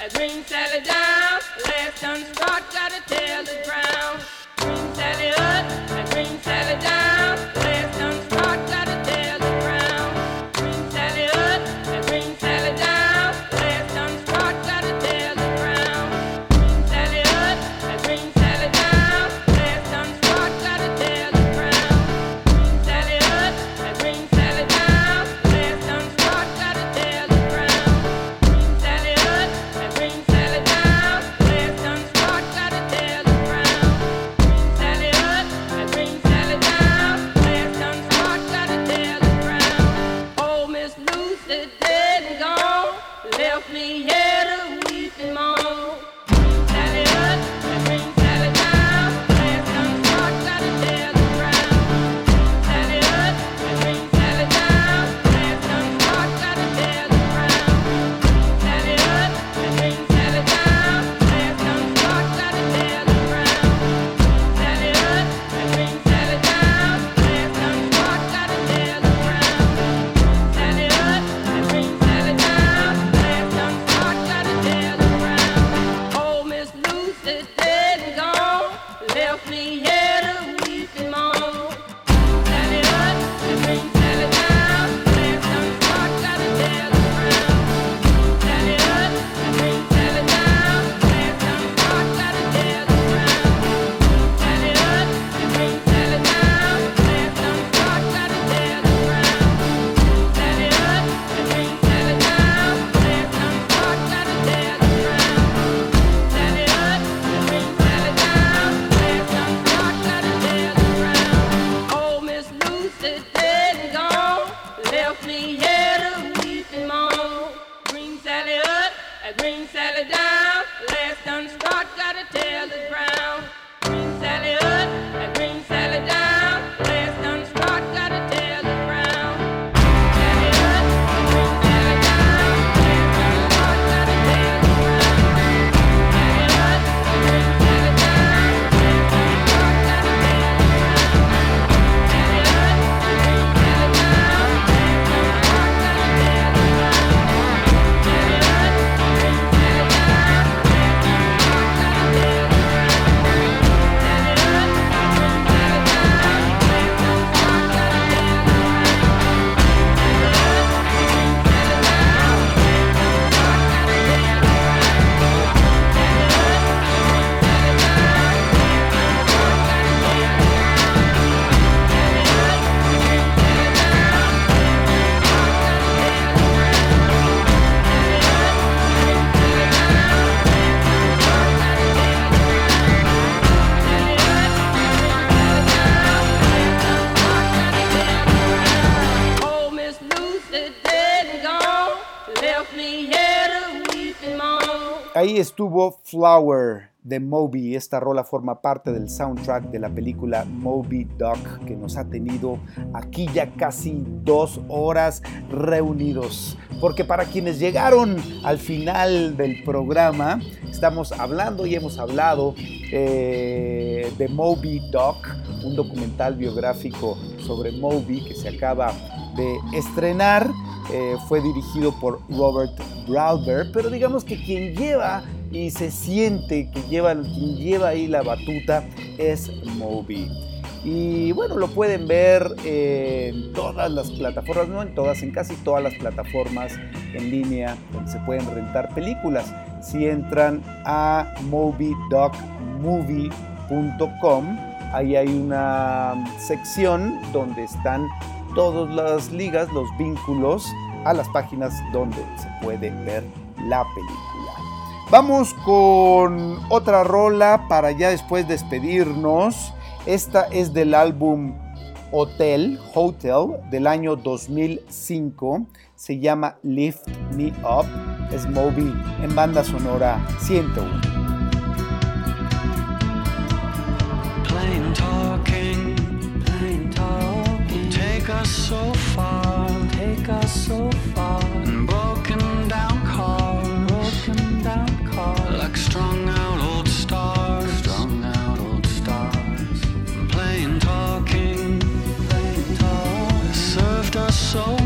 up, a green Sally down. Last done start, got a tail that's Estuvo Flower de Moby. Esta rola forma parte del soundtrack de la película Moby Doc que nos ha tenido aquí ya casi dos horas reunidos. Porque para quienes llegaron al final del programa, estamos hablando y hemos hablado eh, de Moby Doc, un documental biográfico sobre Moby que se acaba de estrenar. Eh, fue dirigido por Robert Browder, pero digamos que quien lleva y se siente que lleva, quien lleva ahí la batuta es Moby. Y bueno, lo pueden ver en todas las plataformas, no en todas, en casi todas las plataformas en línea donde se pueden rentar películas. si entran a mobidocmovie.com. Ahí hay una sección donde están todas las ligas, los vínculos a las páginas donde se puede ver la película. Vamos con otra rola para ya después despedirnos. Esta es del álbum Hotel, Hotel del año 2005. Se llama Lift Me Up. Es Moby en banda sonora 101. Plain talking, plain talking. Take us so far, take us so far. Broken down car, broken down car. Like strung out old stars, strung out old stars. Plain talking, plain talking. Served us so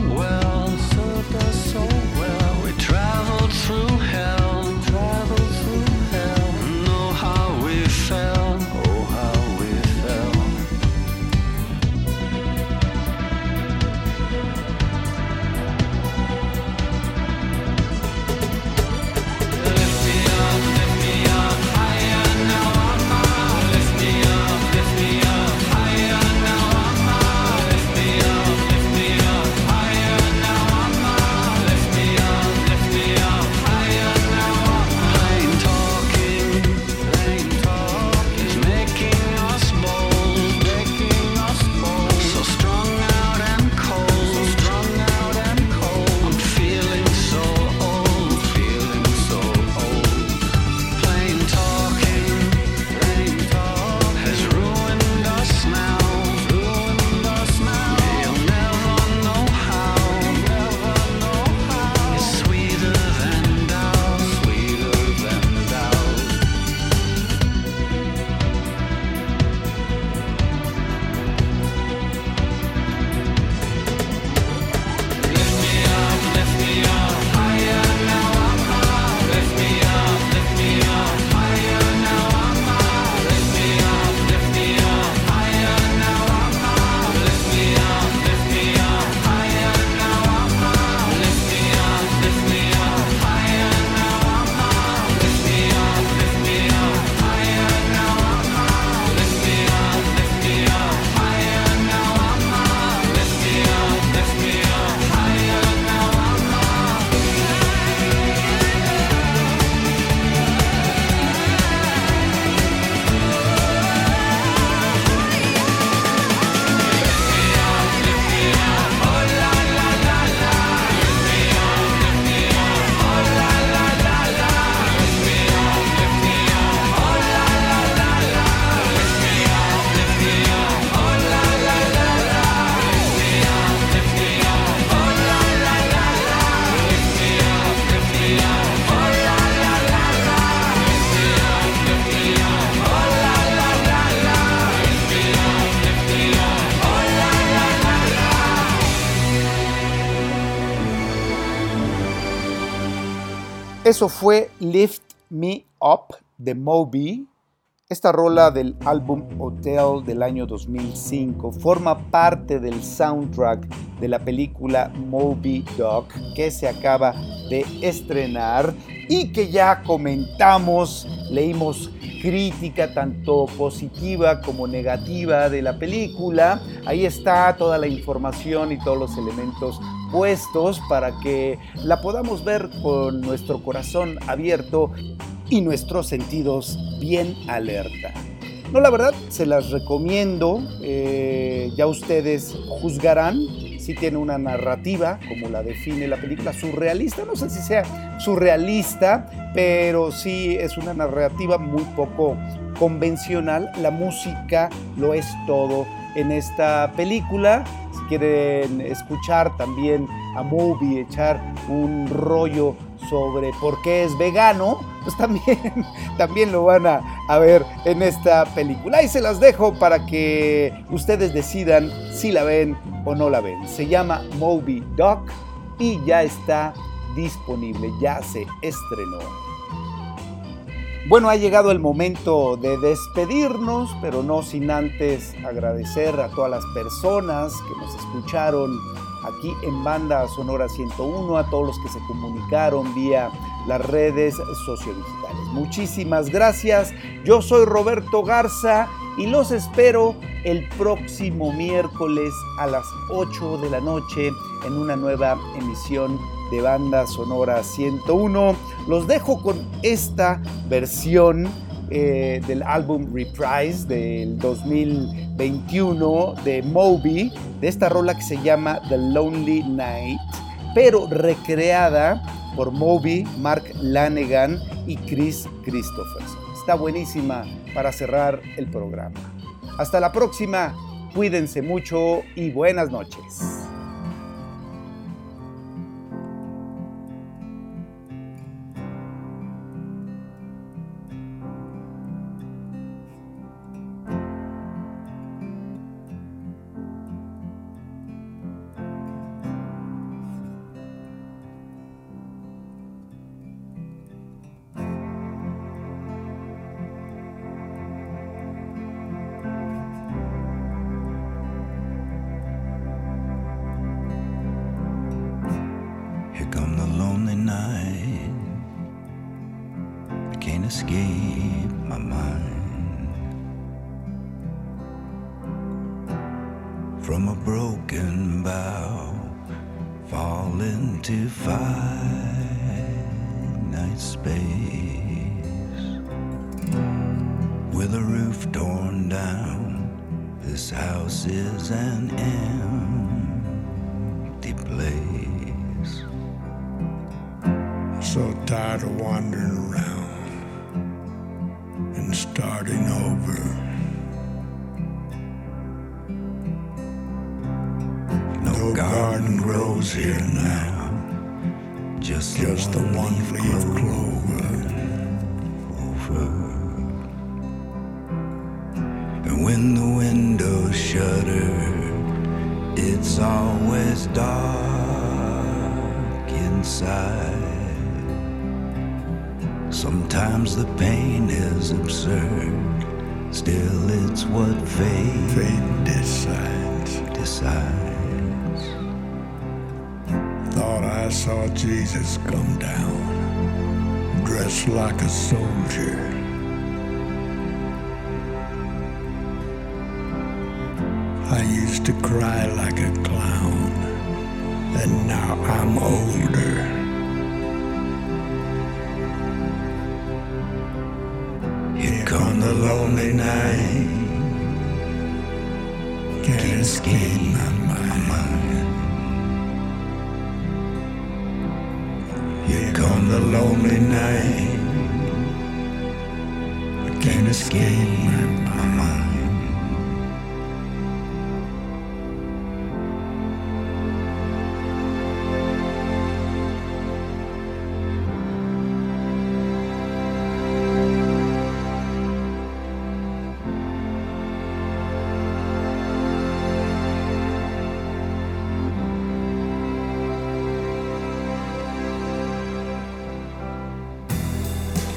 Eso fue Lift Me Up de Moby. Esta rola del álbum Hotel del año 2005 forma parte del soundtrack de la película Moby Doc que se acaba de estrenar y que ya comentamos, leímos crítica tanto positiva como negativa de la película. Ahí está toda la información y todos los elementos puestos para que la podamos ver con nuestro corazón abierto y nuestros sentidos bien alerta. No, la verdad, se las recomiendo. eh, ya ustedes juzgarán si tiene una narrativa, como la define la película, surrealista. No sé si sea surrealista, pero sí es una narrativa muy poco convencional. La música lo es todo en esta película. Si quieren escuchar también a Movie, echar un rollo sobre por qué es vegano, pues también, también lo van a, a ver en esta película. Y se las dejo para que ustedes decidan si la ven o no la ven. Se llama Moby Doc y ya está disponible, ya se estrenó. Bueno, ha llegado el momento de despedirnos, pero no sin antes agradecer a todas las personas que nos escucharon aquí en Banda Sonora 101, a todos los que se comunicaron vía las redes sociodigitales. Muchísimas gracias. Yo soy Roberto Garza y los espero el próximo miércoles a las 8 de la noche en una nueva emisión de Banda Sonora 101. Los dejo con esta versión eh, del álbum Reprise del 2021 de Moby, de esta rola que se llama The Lonely Night, pero recreada por Moby, Mark Lanegan y Chris Christopherson. Está buenísima para cerrar el programa. Hasta la próxima, cuídense mucho y buenas noches.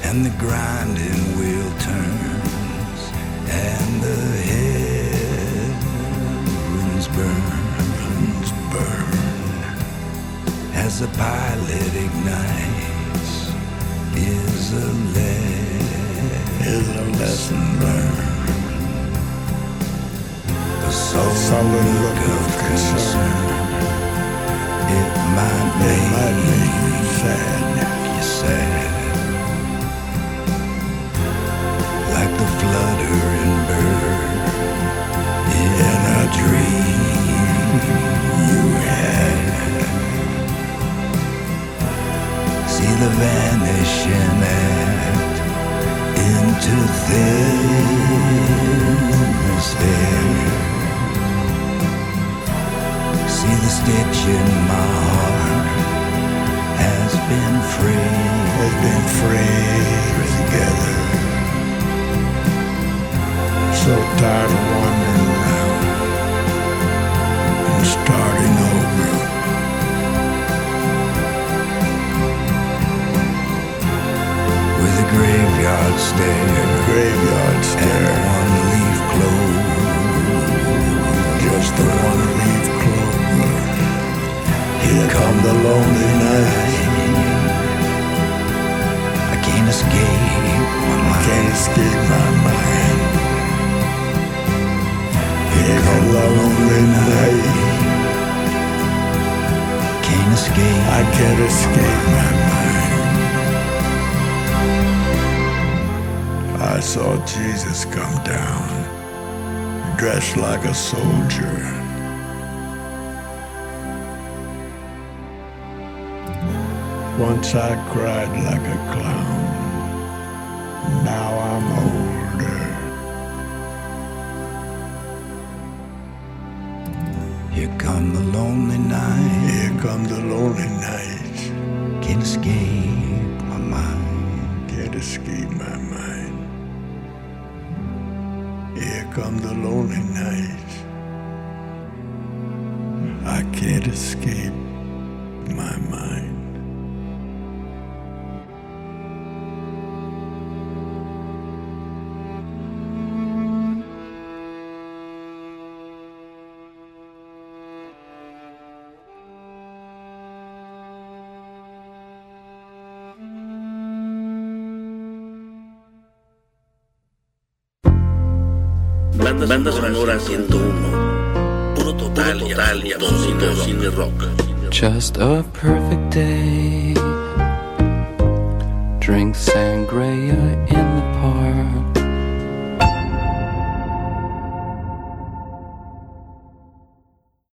And the grinding wheel turns, and the heavens burns, burn, as the pilot ignites, is a le- Is a lesson learned. a sullen sullen look of concern. It might It make might make you sad. you sad. The fluttering bird in a dream you had. See the vanishing act into thinness there. See the stitch in my heart has been free. Has been frayed together. So tired of wandering around and starting over. With a graveyard stare Graveyard and one leaf closed. Just the one leaf clover. Here come the lonely night. I can't escape mind. Can't escape my mind. Here come the lonely night. Can't escape. I can't escape my mind. I saw Jesus come down, dressed like a soldier. Once I cried like a clown. Banda, banda sonora 101. Puro total, total y absoluto cine rock. Just a perfect day. Drink sangria in the park.